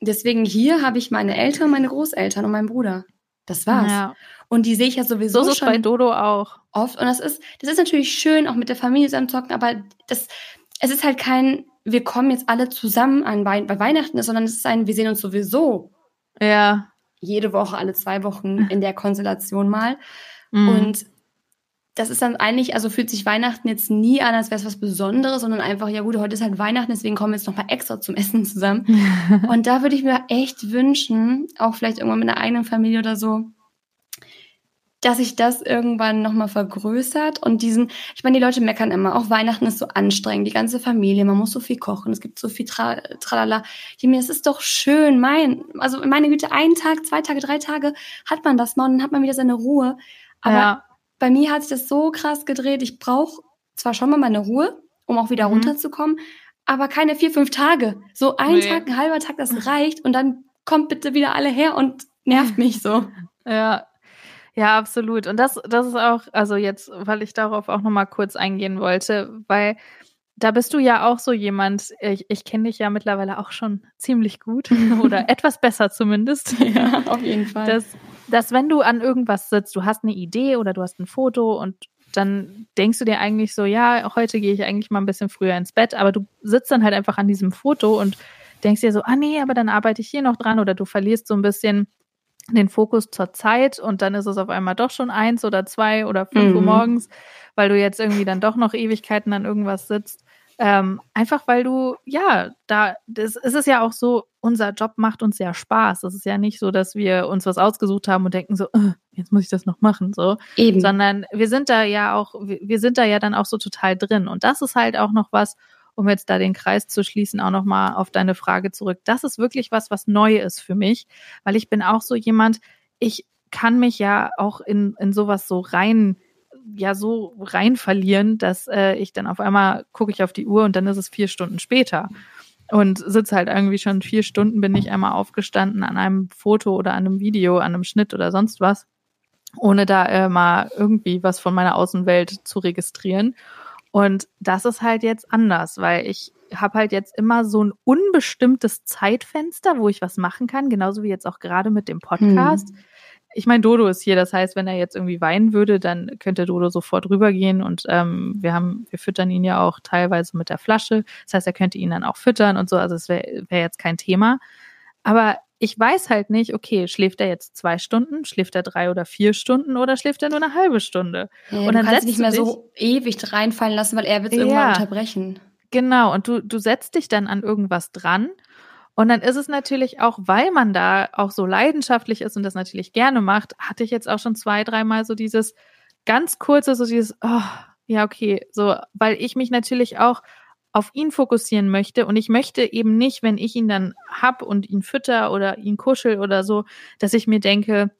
deswegen hier habe ich meine Eltern, meine Großeltern und meinen Bruder. Das war's. Ja. Und die sehe ich ja sowieso so schon bei Dodo auch oft. Und das ist, das ist natürlich schön, auch mit der Familie zusammen zocken, aber das, es ist halt kein, wir kommen jetzt alle zusammen an Wei bei Weihnachten, sondern es ist ein, wir sehen uns sowieso. Ja jede Woche, alle zwei Wochen in der Konstellation mal. Mhm. Und das ist dann eigentlich, also fühlt sich Weihnachten jetzt nie an, als wäre es was Besonderes, sondern einfach, ja gut, heute ist halt Weihnachten, deswegen kommen wir jetzt nochmal extra zum Essen zusammen. (laughs) und da würde ich mir echt wünschen, auch vielleicht irgendwann mit einer eigenen Familie oder so, dass sich das irgendwann nochmal vergrößert und diesen, ich meine, die Leute meckern immer, auch Weihnachten ist so anstrengend, die ganze Familie, man muss so viel kochen, es gibt so viel Tra Tralala. Ich mir, es ist doch schön, mein, also meine Güte, einen Tag, zwei Tage, drei Tage hat man das mal und dann hat man wieder seine Ruhe. Aber ja. bei mir hat sich das so krass gedreht, ich brauche zwar schon mal meine Ruhe, um auch wieder mhm. runterzukommen, aber keine vier, fünf Tage. So ein nee. Tag, ein halber Tag, das reicht und dann kommt bitte wieder alle her und nervt (laughs) mich so. Ja, ja, absolut. Und das, das ist auch, also jetzt, weil ich darauf auch nochmal kurz eingehen wollte, weil da bist du ja auch so jemand, ich, ich kenne dich ja mittlerweile auch schon ziemlich gut (laughs) oder etwas besser zumindest. Ja, auf jeden Fall. Dass, dass wenn du an irgendwas sitzt, du hast eine Idee oder du hast ein Foto und dann denkst du dir eigentlich so, ja, heute gehe ich eigentlich mal ein bisschen früher ins Bett, aber du sitzt dann halt einfach an diesem Foto und denkst dir so, ah nee, aber dann arbeite ich hier noch dran oder du verlierst so ein bisschen den Fokus zur Zeit und dann ist es auf einmal doch schon eins oder zwei oder fünf mhm. Uhr morgens, weil du jetzt irgendwie dann doch noch Ewigkeiten an irgendwas sitzt. Ähm, einfach weil du, ja, da, das ist es ja auch so, unser Job macht uns ja Spaß. Es ist ja nicht so, dass wir uns was ausgesucht haben und denken so, äh, jetzt muss ich das noch machen, so. Eben. Sondern wir sind da ja auch, wir sind da ja dann auch so total drin. Und das ist halt auch noch was, um jetzt da den Kreis zu schließen, auch nochmal auf deine Frage zurück. Das ist wirklich was, was neu ist für mich, weil ich bin auch so jemand, ich kann mich ja auch in, in sowas so rein, ja, so rein verlieren, dass äh, ich dann auf einmal gucke ich auf die Uhr und dann ist es vier Stunden später und sitze halt irgendwie schon vier Stunden, bin ich einmal aufgestanden an einem Foto oder an einem Video, an einem Schnitt oder sonst was, ohne da äh, mal irgendwie was von meiner Außenwelt zu registrieren. Und das ist halt jetzt anders, weil ich habe halt jetzt immer so ein unbestimmtes Zeitfenster, wo ich was machen kann, genauso wie jetzt auch gerade mit dem Podcast. Hm ich meine, Dodo ist hier, das heißt, wenn er jetzt irgendwie weinen würde, dann könnte Dodo sofort rübergehen und ähm, wir haben, wir füttern ihn ja auch teilweise mit der Flasche. Das heißt, er könnte ihn dann auch füttern und so. Also es wäre wär jetzt kein Thema. Aber ich weiß halt nicht, okay, schläft er jetzt zwei Stunden, schläft er drei oder vier Stunden oder schläft er nur eine halbe Stunde? Ja, und dann du kannst nicht mehr so ewig reinfallen lassen, weil er wird ja, irgendwann unterbrechen. Genau, und du, du setzt dich dann an irgendwas dran und dann ist es natürlich auch, weil man da auch so leidenschaftlich ist und das natürlich gerne macht, hatte ich jetzt auch schon zwei, dreimal so dieses ganz kurze, so dieses, oh, ja, okay, so, weil ich mich natürlich auch auf ihn fokussieren möchte und ich möchte eben nicht, wenn ich ihn dann hab und ihn fütter oder ihn kuschel oder so, dass ich mir denke,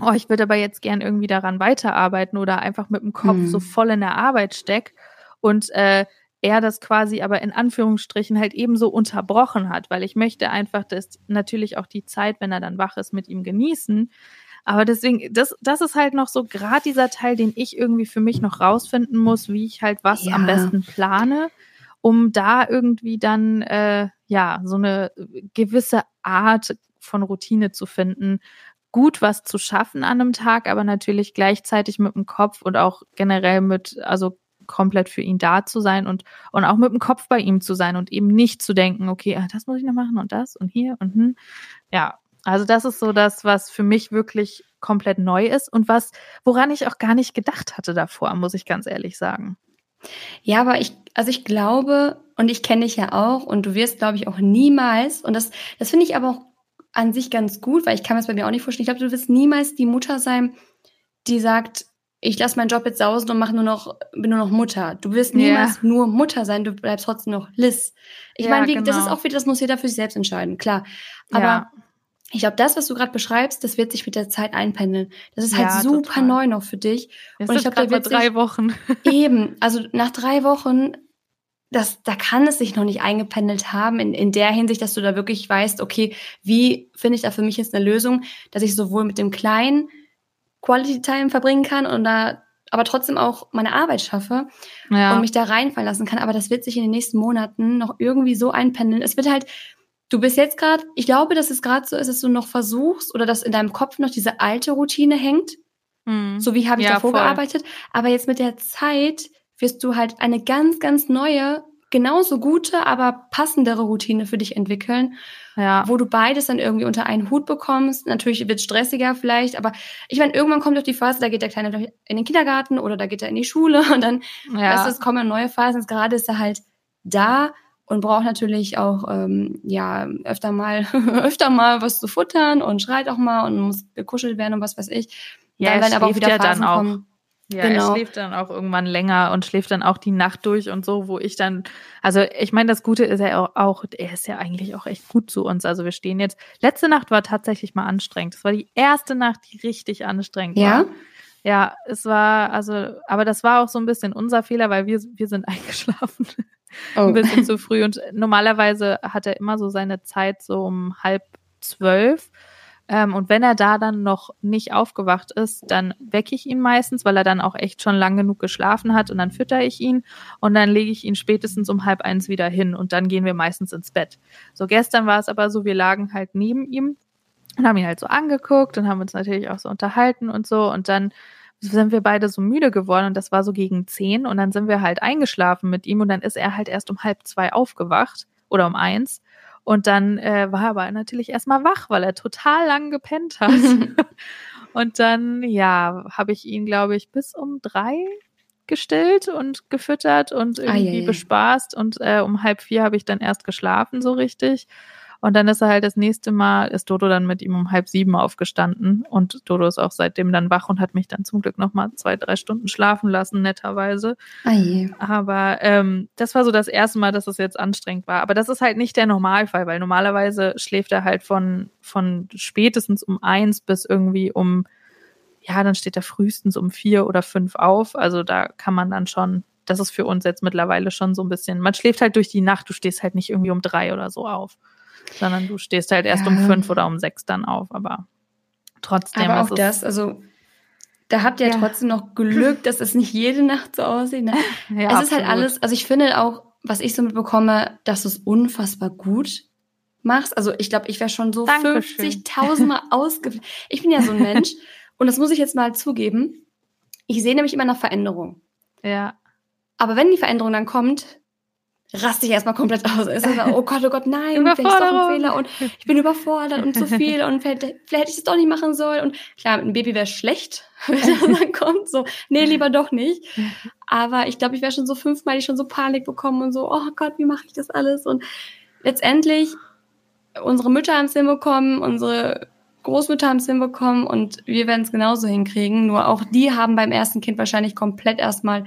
oh, ich würde aber jetzt gern irgendwie daran weiterarbeiten oder einfach mit dem Kopf hm. so voll in der Arbeit steck und äh, er das quasi aber in Anführungsstrichen halt ebenso unterbrochen hat, weil ich möchte einfach das natürlich auch die Zeit, wenn er dann wach ist, mit ihm genießen. Aber deswegen, das, das ist halt noch so gerade dieser Teil, den ich irgendwie für mich noch rausfinden muss, wie ich halt was ja. am besten plane, um da irgendwie dann äh, ja so eine gewisse Art von Routine zu finden, gut was zu schaffen an einem Tag, aber natürlich gleichzeitig mit dem Kopf und auch generell mit, also komplett für ihn da zu sein und, und auch mit dem Kopf bei ihm zu sein und eben nicht zu denken, okay, ah, das muss ich noch machen und das und hier und hm. Ja, also das ist so das, was für mich wirklich komplett neu ist und was, woran ich auch gar nicht gedacht hatte davor, muss ich ganz ehrlich sagen. Ja, aber ich, also ich glaube, und ich kenne dich ja auch, und du wirst, glaube ich, auch niemals, und das, das finde ich aber auch an sich ganz gut, weil ich kann mir das bei mir auch nicht vorstellen. Ich glaube, du wirst niemals die Mutter sein, die sagt, ich lasse meinen Job jetzt sausen und mache nur noch, bin nur noch Mutter. Du wirst niemals yeah. nur Mutter sein, du bleibst trotzdem noch Liz. Ich ja, meine, genau. das ist auch wieder, das muss jeder für sich selbst entscheiden, klar. Aber ja. Ich glaube, das, was du gerade beschreibst, das wird sich mit der Zeit einpendeln. Das ist halt ja, super total. neu noch für dich. Das und ich glaube, da wird drei Wochen. (laughs) eben, also nach drei Wochen, das, da kann es sich noch nicht eingependelt haben, in, in der Hinsicht, dass du da wirklich weißt, okay, wie finde ich da für mich jetzt eine Lösung, dass ich sowohl mit dem Kleinen Quality Time verbringen kann und da aber trotzdem auch meine Arbeit schaffe ja. und mich da reinfallen lassen kann. Aber das wird sich in den nächsten Monaten noch irgendwie so einpendeln. Es wird halt, du bist jetzt gerade, ich glaube, dass es gerade so ist, dass du noch versuchst oder dass in deinem Kopf noch diese alte Routine hängt. Mhm. So wie habe ich ja, davor voll. gearbeitet. Aber jetzt mit der Zeit wirst du halt eine ganz, ganz neue genauso gute, aber passendere Routine für dich entwickeln, ja. wo du beides dann irgendwie unter einen Hut bekommst. Natürlich wird es stressiger vielleicht, aber ich meine, irgendwann kommt doch die Phase, da geht der Kleine in den Kindergarten oder da geht er in die Schule (laughs) und dann ja. es kommen neue Phasen. Gerade ist er halt da und braucht natürlich auch ähm, ja öfter mal (laughs) öfter mal was zu futtern und schreit auch mal und muss gekuschelt werden und was weiß ich. Ja, dann werden aber auch wieder Phasen ja kommen. Ja, genau. er schläft dann auch irgendwann länger und schläft dann auch die Nacht durch und so, wo ich dann, also ich meine, das Gute ist ja auch, auch, er ist ja eigentlich auch echt gut zu uns. Also wir stehen jetzt, letzte Nacht war tatsächlich mal anstrengend. Das war die erste Nacht, die richtig anstrengend ja? war. Ja, es war, also, aber das war auch so ein bisschen unser Fehler, weil wir, wir sind (laughs) eingeschlafen. Oh. ein bisschen zu früh. Und normalerweise hat er immer so seine Zeit so um halb zwölf. Ähm, und wenn er da dann noch nicht aufgewacht ist, dann wecke ich ihn meistens, weil er dann auch echt schon lang genug geschlafen hat und dann fütter ich ihn und dann lege ich ihn spätestens um halb eins wieder hin und dann gehen wir meistens ins Bett. So gestern war es aber so, wir lagen halt neben ihm und haben ihn halt so angeguckt und haben uns natürlich auch so unterhalten und so und dann sind wir beide so müde geworden und das war so gegen zehn und dann sind wir halt eingeschlafen mit ihm und dann ist er halt erst um halb zwei aufgewacht oder um eins und dann äh, war er aber natürlich erstmal wach, weil er total lang gepennt hat. (laughs) und dann, ja, habe ich ihn, glaube ich, bis um drei gestillt und gefüttert und irgendwie ah, yeah, bespaßt. Und äh, um halb vier habe ich dann erst geschlafen, so richtig. Und dann ist er halt das nächste Mal, ist Dodo dann mit ihm um halb sieben aufgestanden. Und Dodo ist auch seitdem dann wach und hat mich dann zum Glück nochmal zwei, drei Stunden schlafen lassen, netterweise. Ah je. Aber ähm, das war so das erste Mal, dass es jetzt anstrengend war. Aber das ist halt nicht der Normalfall, weil normalerweise schläft er halt von, von spätestens um eins bis irgendwie um, ja, dann steht er frühestens um vier oder fünf auf. Also da kann man dann schon das ist für uns jetzt mittlerweile schon so ein bisschen, man schläft halt durch die Nacht, du stehst halt nicht irgendwie um drei oder so auf sondern du stehst halt erst ja. um fünf oder um sechs dann auf, aber trotzdem. Aber auch das, also da habt ihr ja. trotzdem noch Glück, dass es nicht jede Nacht so aussieht. Ne? (laughs) Ja, es absolut. ist halt alles, also ich finde auch, was ich so mitbekomme, dass du es unfassbar gut machst. Also ich glaube, ich wäre schon so 50.000 Mal (laughs) ausgeflippt. Ich bin ja so ein Mensch und das muss ich jetzt mal zugeben. Ich sehe nämlich immer nach Veränderung. Ja. Aber wenn die Veränderung dann kommt, raste ich erstmal komplett aus. Es ist so, oh Gott, oh Gott, nein, vielleicht ist doch ein Fehler und ich bin überfordert und zu (laughs) viel und vielleicht, vielleicht hätte ich es doch nicht machen sollen. Und klar, mit einem Baby wäre schlecht, (laughs) wenn das dann kommt, so, nee, lieber doch nicht. Aber ich glaube, ich wäre schon so fünfmal, ich schon so Panik bekommen und so, oh Gott, wie mache ich das alles? Und letztendlich, unsere Mütter haben es hinbekommen, unsere Großmütter haben es hinbekommen und wir werden es genauso hinkriegen. Nur auch die haben beim ersten Kind wahrscheinlich komplett erstmal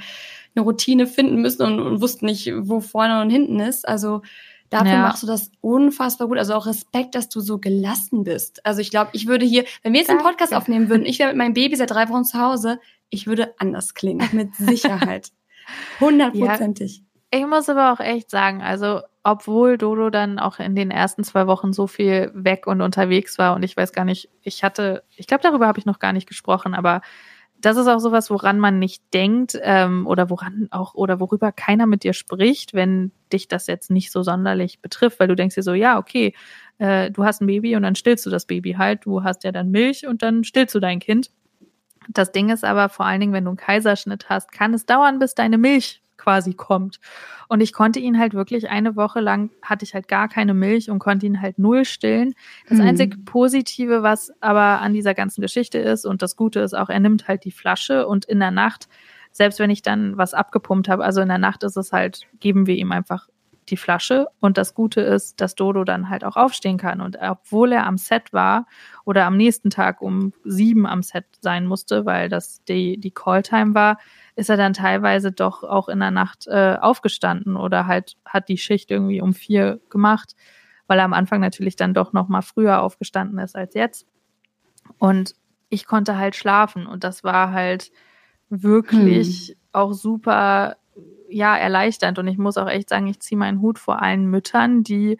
eine Routine finden müssen und, und wussten nicht, wo vorne und hinten ist. Also dafür ja. machst du das unfassbar gut. Also auch Respekt, dass du so gelassen bist. Also ich glaube, ich würde hier, wenn wir jetzt einen Podcast aufnehmen würden, ich wäre mit meinem Baby seit drei Wochen zu Hause, ich würde anders klingen, mit Sicherheit. (laughs) Hundertprozentig. Ja. Ich muss aber auch echt sagen, also obwohl Dodo dann auch in den ersten zwei Wochen so viel weg und unterwegs war und ich weiß gar nicht, ich hatte, ich glaube, darüber habe ich noch gar nicht gesprochen, aber das ist auch sowas, woran man nicht denkt ähm, oder woran auch oder worüber keiner mit dir spricht, wenn dich das jetzt nicht so sonderlich betrifft, weil du denkst dir so, ja, okay, äh, du hast ein Baby und dann stillst du das Baby halt, du hast ja dann Milch und dann stillst du dein Kind. Das Ding ist aber vor allen Dingen, wenn du einen Kaiserschnitt hast, kann es dauern, bis deine Milch quasi kommt. Und ich konnte ihn halt wirklich eine Woche lang, hatte ich halt gar keine Milch und konnte ihn halt null stillen. Das mhm. einzige Positive, was aber an dieser ganzen Geschichte ist und das Gute ist auch, er nimmt halt die Flasche und in der Nacht, selbst wenn ich dann was abgepumpt habe, also in der Nacht ist es halt, geben wir ihm einfach die Flasche. Und das Gute ist, dass Dodo dann halt auch aufstehen kann. Und obwohl er am Set war oder am nächsten Tag um sieben am Set sein musste, weil das die, die Calltime war, ist er dann teilweise doch auch in der Nacht äh, aufgestanden oder halt hat die Schicht irgendwie um vier gemacht, weil er am Anfang natürlich dann doch noch mal früher aufgestanden ist als jetzt. Und ich konnte halt schlafen und das war halt wirklich hm. auch super ja erleichternd und ich muss auch echt sagen, ich ziehe meinen Hut vor allen Müttern, die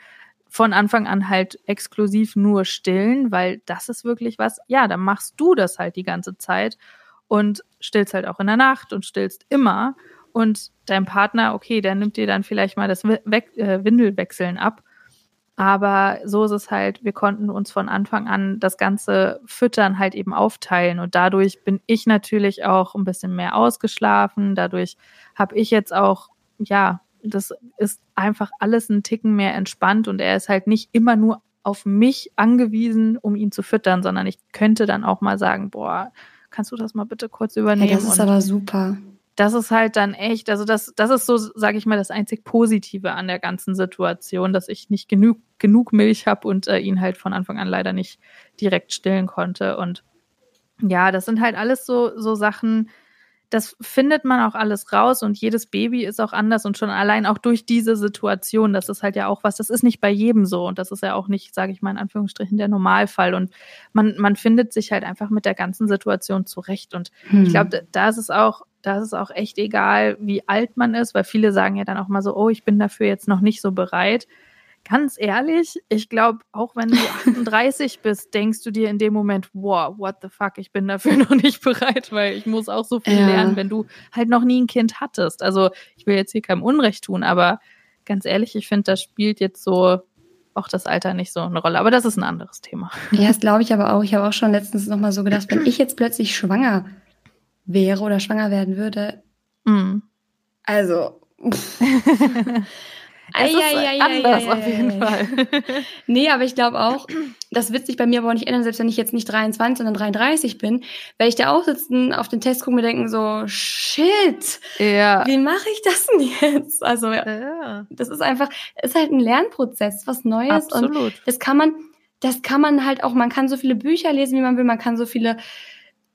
von Anfang an halt exklusiv nur stillen, weil das ist wirklich was, ja, dann machst du das halt die ganze Zeit und stillst halt auch in der Nacht und stillst immer. Und dein Partner, okay, der nimmt dir dann vielleicht mal das We äh, Windelwechseln ab. Aber so ist es halt, wir konnten uns von Anfang an das ganze Füttern halt eben aufteilen. Und dadurch bin ich natürlich auch ein bisschen mehr ausgeschlafen. Dadurch habe ich jetzt auch, ja, das ist einfach alles ein Ticken mehr entspannt und er ist halt nicht immer nur auf mich angewiesen, um ihn zu füttern, sondern ich könnte dann auch mal sagen, boah, kannst du das mal bitte kurz übernehmen? Hey, das ist aber super. Das ist halt dann echt, also das, das ist so, sage ich mal, das einzig Positive an der ganzen Situation, dass ich nicht genug, genug Milch habe und äh, ihn halt von Anfang an leider nicht direkt stillen konnte. Und ja, das sind halt alles so, so Sachen, das findet man auch alles raus und jedes Baby ist auch anders und schon allein auch durch diese Situation, das ist halt ja auch was, das ist nicht bei jedem so und das ist ja auch nicht, sage ich mal in Anführungsstrichen, der Normalfall und man, man findet sich halt einfach mit der ganzen Situation zurecht und hm. ich glaube, da ist es auch, da ist es auch echt egal, wie alt man ist, weil viele sagen ja dann auch mal so, oh, ich bin dafür jetzt noch nicht so bereit ganz ehrlich, ich glaube, auch wenn du 38 bist, denkst du dir in dem Moment, wow, what the fuck, ich bin dafür (laughs) noch nicht bereit, weil ich muss auch so viel ja. lernen, wenn du halt noch nie ein Kind hattest. Also ich will jetzt hier keinem Unrecht tun, aber ganz ehrlich, ich finde, das spielt jetzt so auch das Alter nicht so eine Rolle. Aber das ist ein anderes Thema. Ja, das glaube ich aber auch. Ich habe auch schon letztens nochmal so gedacht, wenn ich jetzt plötzlich schwanger wäre oder schwanger werden würde, mm. also (laughs) Es ist ei, anders ei, auf jeden Fall. (laughs) nee, aber ich glaube auch, das wird sich bei mir aber auch nicht ändern, selbst wenn ich jetzt nicht 23, sondern 33 bin, werde ich da auch sitzen, auf den Test gucken und denken so, shit, ja. wie mache ich das denn jetzt? Also, ja. das ist einfach, es ist halt ein Lernprozess, was Neues. Absolut. Und das kann man, das kann man halt auch, man kann so viele Bücher lesen, wie man will, man kann so viele,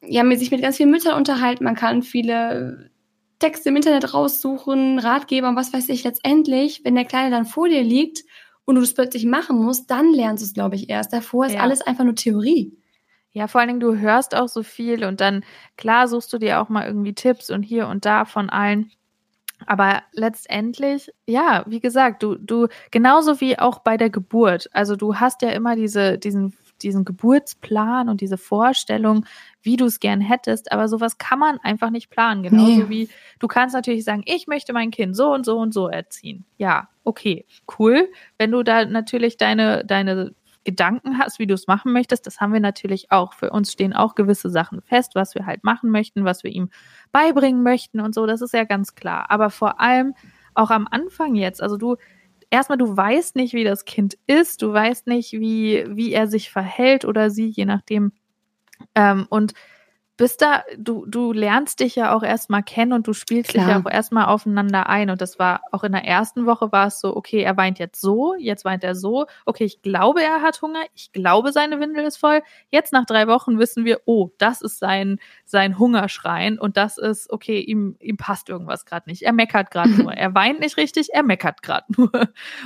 ja, sich mit ganz vielen Müttern unterhalten, man kann viele Texte im Internet raussuchen, Ratgeber und was weiß ich. Letztendlich, wenn der Kleine dann vor dir liegt und du das plötzlich machen musst, dann lernst du es, glaube ich, erst. Davor ist ja. alles einfach nur Theorie. Ja, vor allen Dingen, du hörst auch so viel und dann, klar, suchst du dir auch mal irgendwie Tipps und hier und da von allen. Aber letztendlich, ja, wie gesagt, du, du, genauso wie auch bei der Geburt. Also du hast ja immer diese, diesen, diesen Geburtsplan und diese Vorstellung, wie du es gern hättest, aber sowas kann man einfach nicht planen. Genauso nee. wie du kannst natürlich sagen, ich möchte mein Kind so und so und so erziehen. Ja, okay, cool. Wenn du da natürlich deine, deine Gedanken hast, wie du es machen möchtest, das haben wir natürlich auch. Für uns stehen auch gewisse Sachen fest, was wir halt machen möchten, was wir ihm beibringen möchten und so, das ist ja ganz klar. Aber vor allem auch am Anfang jetzt, also du, erstmal, du weißt nicht, wie das Kind ist, du weißt nicht, wie, wie er sich verhält oder sie, je nachdem, ähm, und bis da, du, du lernst dich ja auch erstmal kennen und du spielst Klar. dich ja auch erstmal aufeinander ein. Und das war auch in der ersten Woche war es so, okay, er weint jetzt so, jetzt weint er so, okay, ich glaube, er hat Hunger, ich glaube, seine Windel ist voll. Jetzt nach drei Wochen wissen wir, oh, das ist sein, sein Hungerschreien und das ist, okay, ihm, ihm passt irgendwas gerade nicht. Er meckert gerade (laughs) nur. Er weint nicht richtig, er meckert gerade (laughs) nur.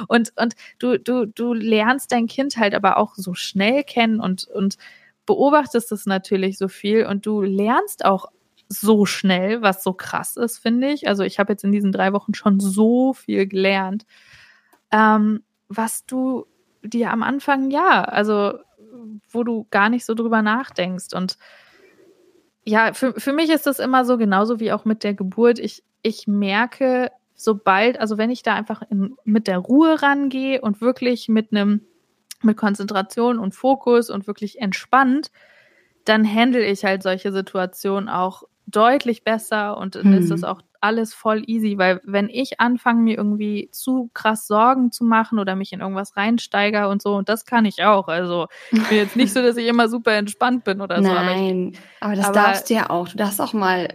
Und, und du, du, du lernst dein Kind halt aber auch so schnell kennen und, und beobachtest es natürlich so viel und du lernst auch so schnell, was so krass ist, finde ich. Also ich habe jetzt in diesen drei Wochen schon so viel gelernt, ähm, was du dir am Anfang, ja, also wo du gar nicht so drüber nachdenkst. Und ja, für, für mich ist das immer so, genauso wie auch mit der Geburt. Ich, ich merke, sobald, also wenn ich da einfach in, mit der Ruhe rangehe und wirklich mit einem mit Konzentration und Fokus und wirklich entspannt, dann handle ich halt solche Situationen auch deutlich besser und dann hm. ist das auch alles voll easy, weil wenn ich anfange, mir irgendwie zu krass Sorgen zu machen oder mich in irgendwas reinsteige und so, und das kann ich auch. Also ich bin jetzt nicht so, dass ich immer super entspannt bin oder so. Nein, aber, aber das aber, darfst du ja auch. Du darfst auch mal,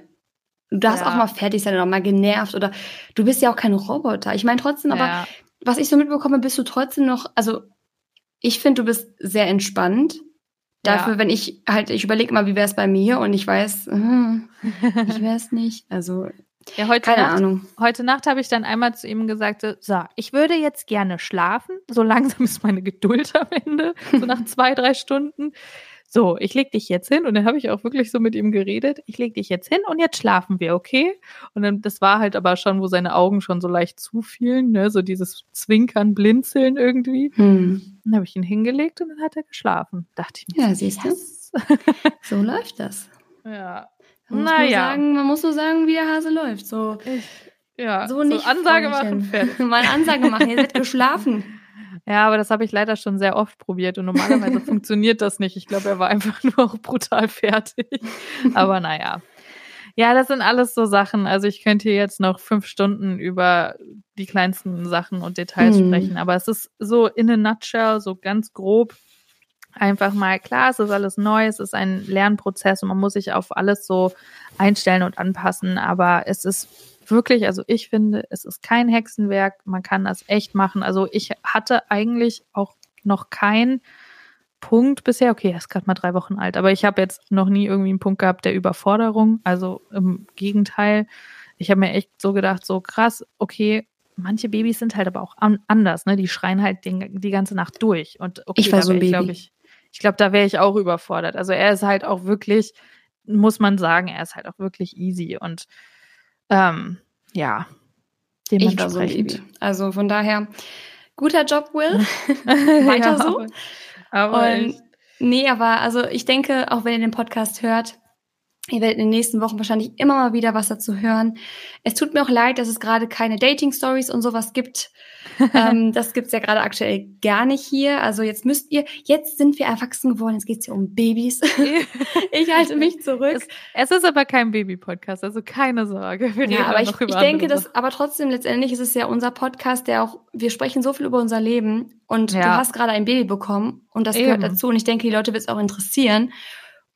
du darfst ja. auch mal fertig sein oder mal genervt oder du bist ja auch kein Roboter. Ich meine trotzdem, aber ja. was ich so mitbekomme, bist du trotzdem noch, also ich finde, du bist sehr entspannt. Dafür, ja. wenn ich halt, ich überlege mal, wie wäre es bei mir und ich weiß, äh, ich wäre es (laughs) nicht. Also ja, heute Keine Nacht, Ahnung. Heute Nacht habe ich dann einmal zu ihm gesagt, so, ich würde jetzt gerne schlafen. So langsam ist meine Geduld am Ende, so nach (laughs) zwei, drei Stunden so, ich leg dich jetzt hin und dann habe ich auch wirklich so mit ihm geredet. Ich leg dich jetzt hin und jetzt schlafen wir, okay? Und dann, das war halt aber schon, wo seine Augen schon so leicht zufielen, ne, so dieses Zwinkern, Blinzeln irgendwie. Hm. Dann habe ich ihn hingelegt und dann hat er geschlafen. Dachte ich mir. Ja, siehst du? Yes. (laughs) so läuft das. Ja. Man muss, naja. sagen, man muss so sagen, wie der Hase läuft. So, ich, ja, so nicht. So Ansage machen. (laughs) Mal Ansage machen, ihr seid geschlafen. Ja, aber das habe ich leider schon sehr oft probiert und normalerweise (laughs) funktioniert das nicht. Ich glaube, er war einfach (laughs) nur brutal fertig. Aber naja. Ja, das sind alles so Sachen. Also ich könnte hier jetzt noch fünf Stunden über die kleinsten Sachen und Details hm. sprechen, aber es ist so in a nutshell, so ganz grob einfach mal klar, es ist alles neu, es ist ein Lernprozess und man muss sich auf alles so einstellen und anpassen, aber es ist wirklich, also ich finde, es ist kein Hexenwerk, man kann das echt machen. Also ich hatte eigentlich auch noch keinen Punkt bisher, okay, er ist gerade mal drei Wochen alt, aber ich habe jetzt noch nie irgendwie einen Punkt gehabt der Überforderung. Also im Gegenteil, ich habe mir echt so gedacht, so krass, okay, manche Babys sind halt aber auch an, anders, ne? Die schreien halt den, die ganze Nacht durch. Und okay, ich war so ein Baby. Glaub ich ich glaube, da wäre ich auch überfordert. Also er ist halt auch wirklich, muss man sagen, er ist halt auch wirklich easy und ähm, ja, Ich war so Also von daher, guter Job, Will. (laughs) (laughs) Weiter ja, so. Aber, aber Und, nee, aber also ich denke, auch wenn ihr den Podcast hört, Ihr werdet in den nächsten Wochen wahrscheinlich immer mal wieder was dazu hören. Es tut mir auch leid, dass es gerade keine Dating-Stories und sowas gibt. (laughs) ähm, das gibt's ja gerade aktuell gar nicht hier. Also jetzt müsst ihr, jetzt sind wir erwachsen geworden, jetzt geht's hier um Babys. (laughs) ich halte mich zurück. Es, es ist aber kein Baby-Podcast, also keine Sorge. Wir ja, aber ich, ich denke, dass, aber trotzdem, letztendlich ist es ja unser Podcast, der auch, wir sprechen so viel über unser Leben und ja. du hast gerade ein Baby bekommen und das Eben. gehört dazu und ich denke, die Leute wird es auch interessieren.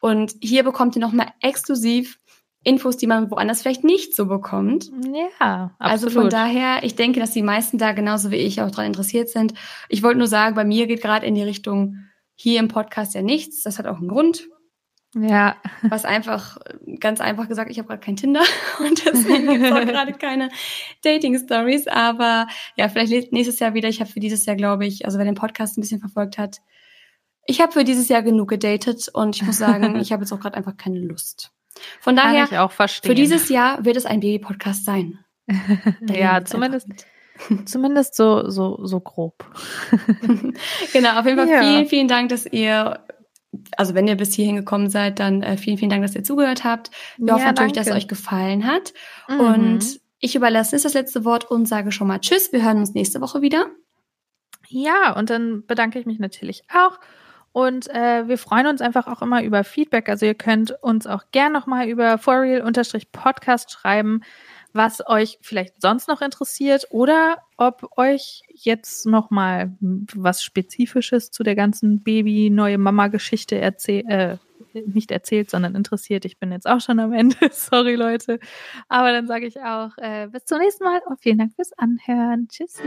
Und hier bekommt ihr nochmal exklusiv Infos, die man woanders vielleicht nicht so bekommt. Ja, absolut. Also von daher, ich denke, dass die meisten da genauso wie ich auch daran interessiert sind. Ich wollte nur sagen, bei mir geht gerade in die Richtung hier im Podcast ja nichts. Das hat auch einen Grund. Ja. Was einfach, ganz einfach gesagt, ich habe gerade kein Tinder (laughs) und deswegen gibt es auch (laughs) gerade keine Dating-Stories. Aber ja, vielleicht nächstes Jahr wieder. Ich habe für dieses Jahr, glaube ich, also wer den Podcast ein bisschen verfolgt hat, ich habe für dieses Jahr genug gedatet und ich muss sagen, (laughs) ich habe jetzt auch gerade einfach keine Lust. Von daher, für dieses Jahr wird es ein Baby-Podcast sein. (laughs) ja, zumindest, (laughs) zumindest so, so, so grob. genau, auf jeden Fall ja. vielen, vielen Dank, dass ihr, also wenn ihr bis hierhin gekommen seid, dann äh, vielen, vielen Dank, dass ihr zugehört habt. Wir ja, hoffen natürlich, danke. dass es euch gefallen hat. Mhm. Und ich überlasse jetzt das letzte Wort und sage schon mal Tschüss. Wir hören uns nächste Woche wieder. Ja, und dann bedanke ich mich natürlich auch und äh, wir freuen uns einfach auch immer über Feedback. Also ihr könnt uns auch gern nochmal über forreal-podcast schreiben, was euch vielleicht sonst noch interessiert oder ob euch jetzt nochmal was Spezifisches zu der ganzen Baby-neue-Mama-Geschichte erzählt, äh, nicht erzählt, sondern interessiert. Ich bin jetzt auch schon am Ende. (laughs) Sorry, Leute. Aber dann sage ich auch äh, bis zum nächsten Mal und vielen Dank fürs Anhören. Tschüss.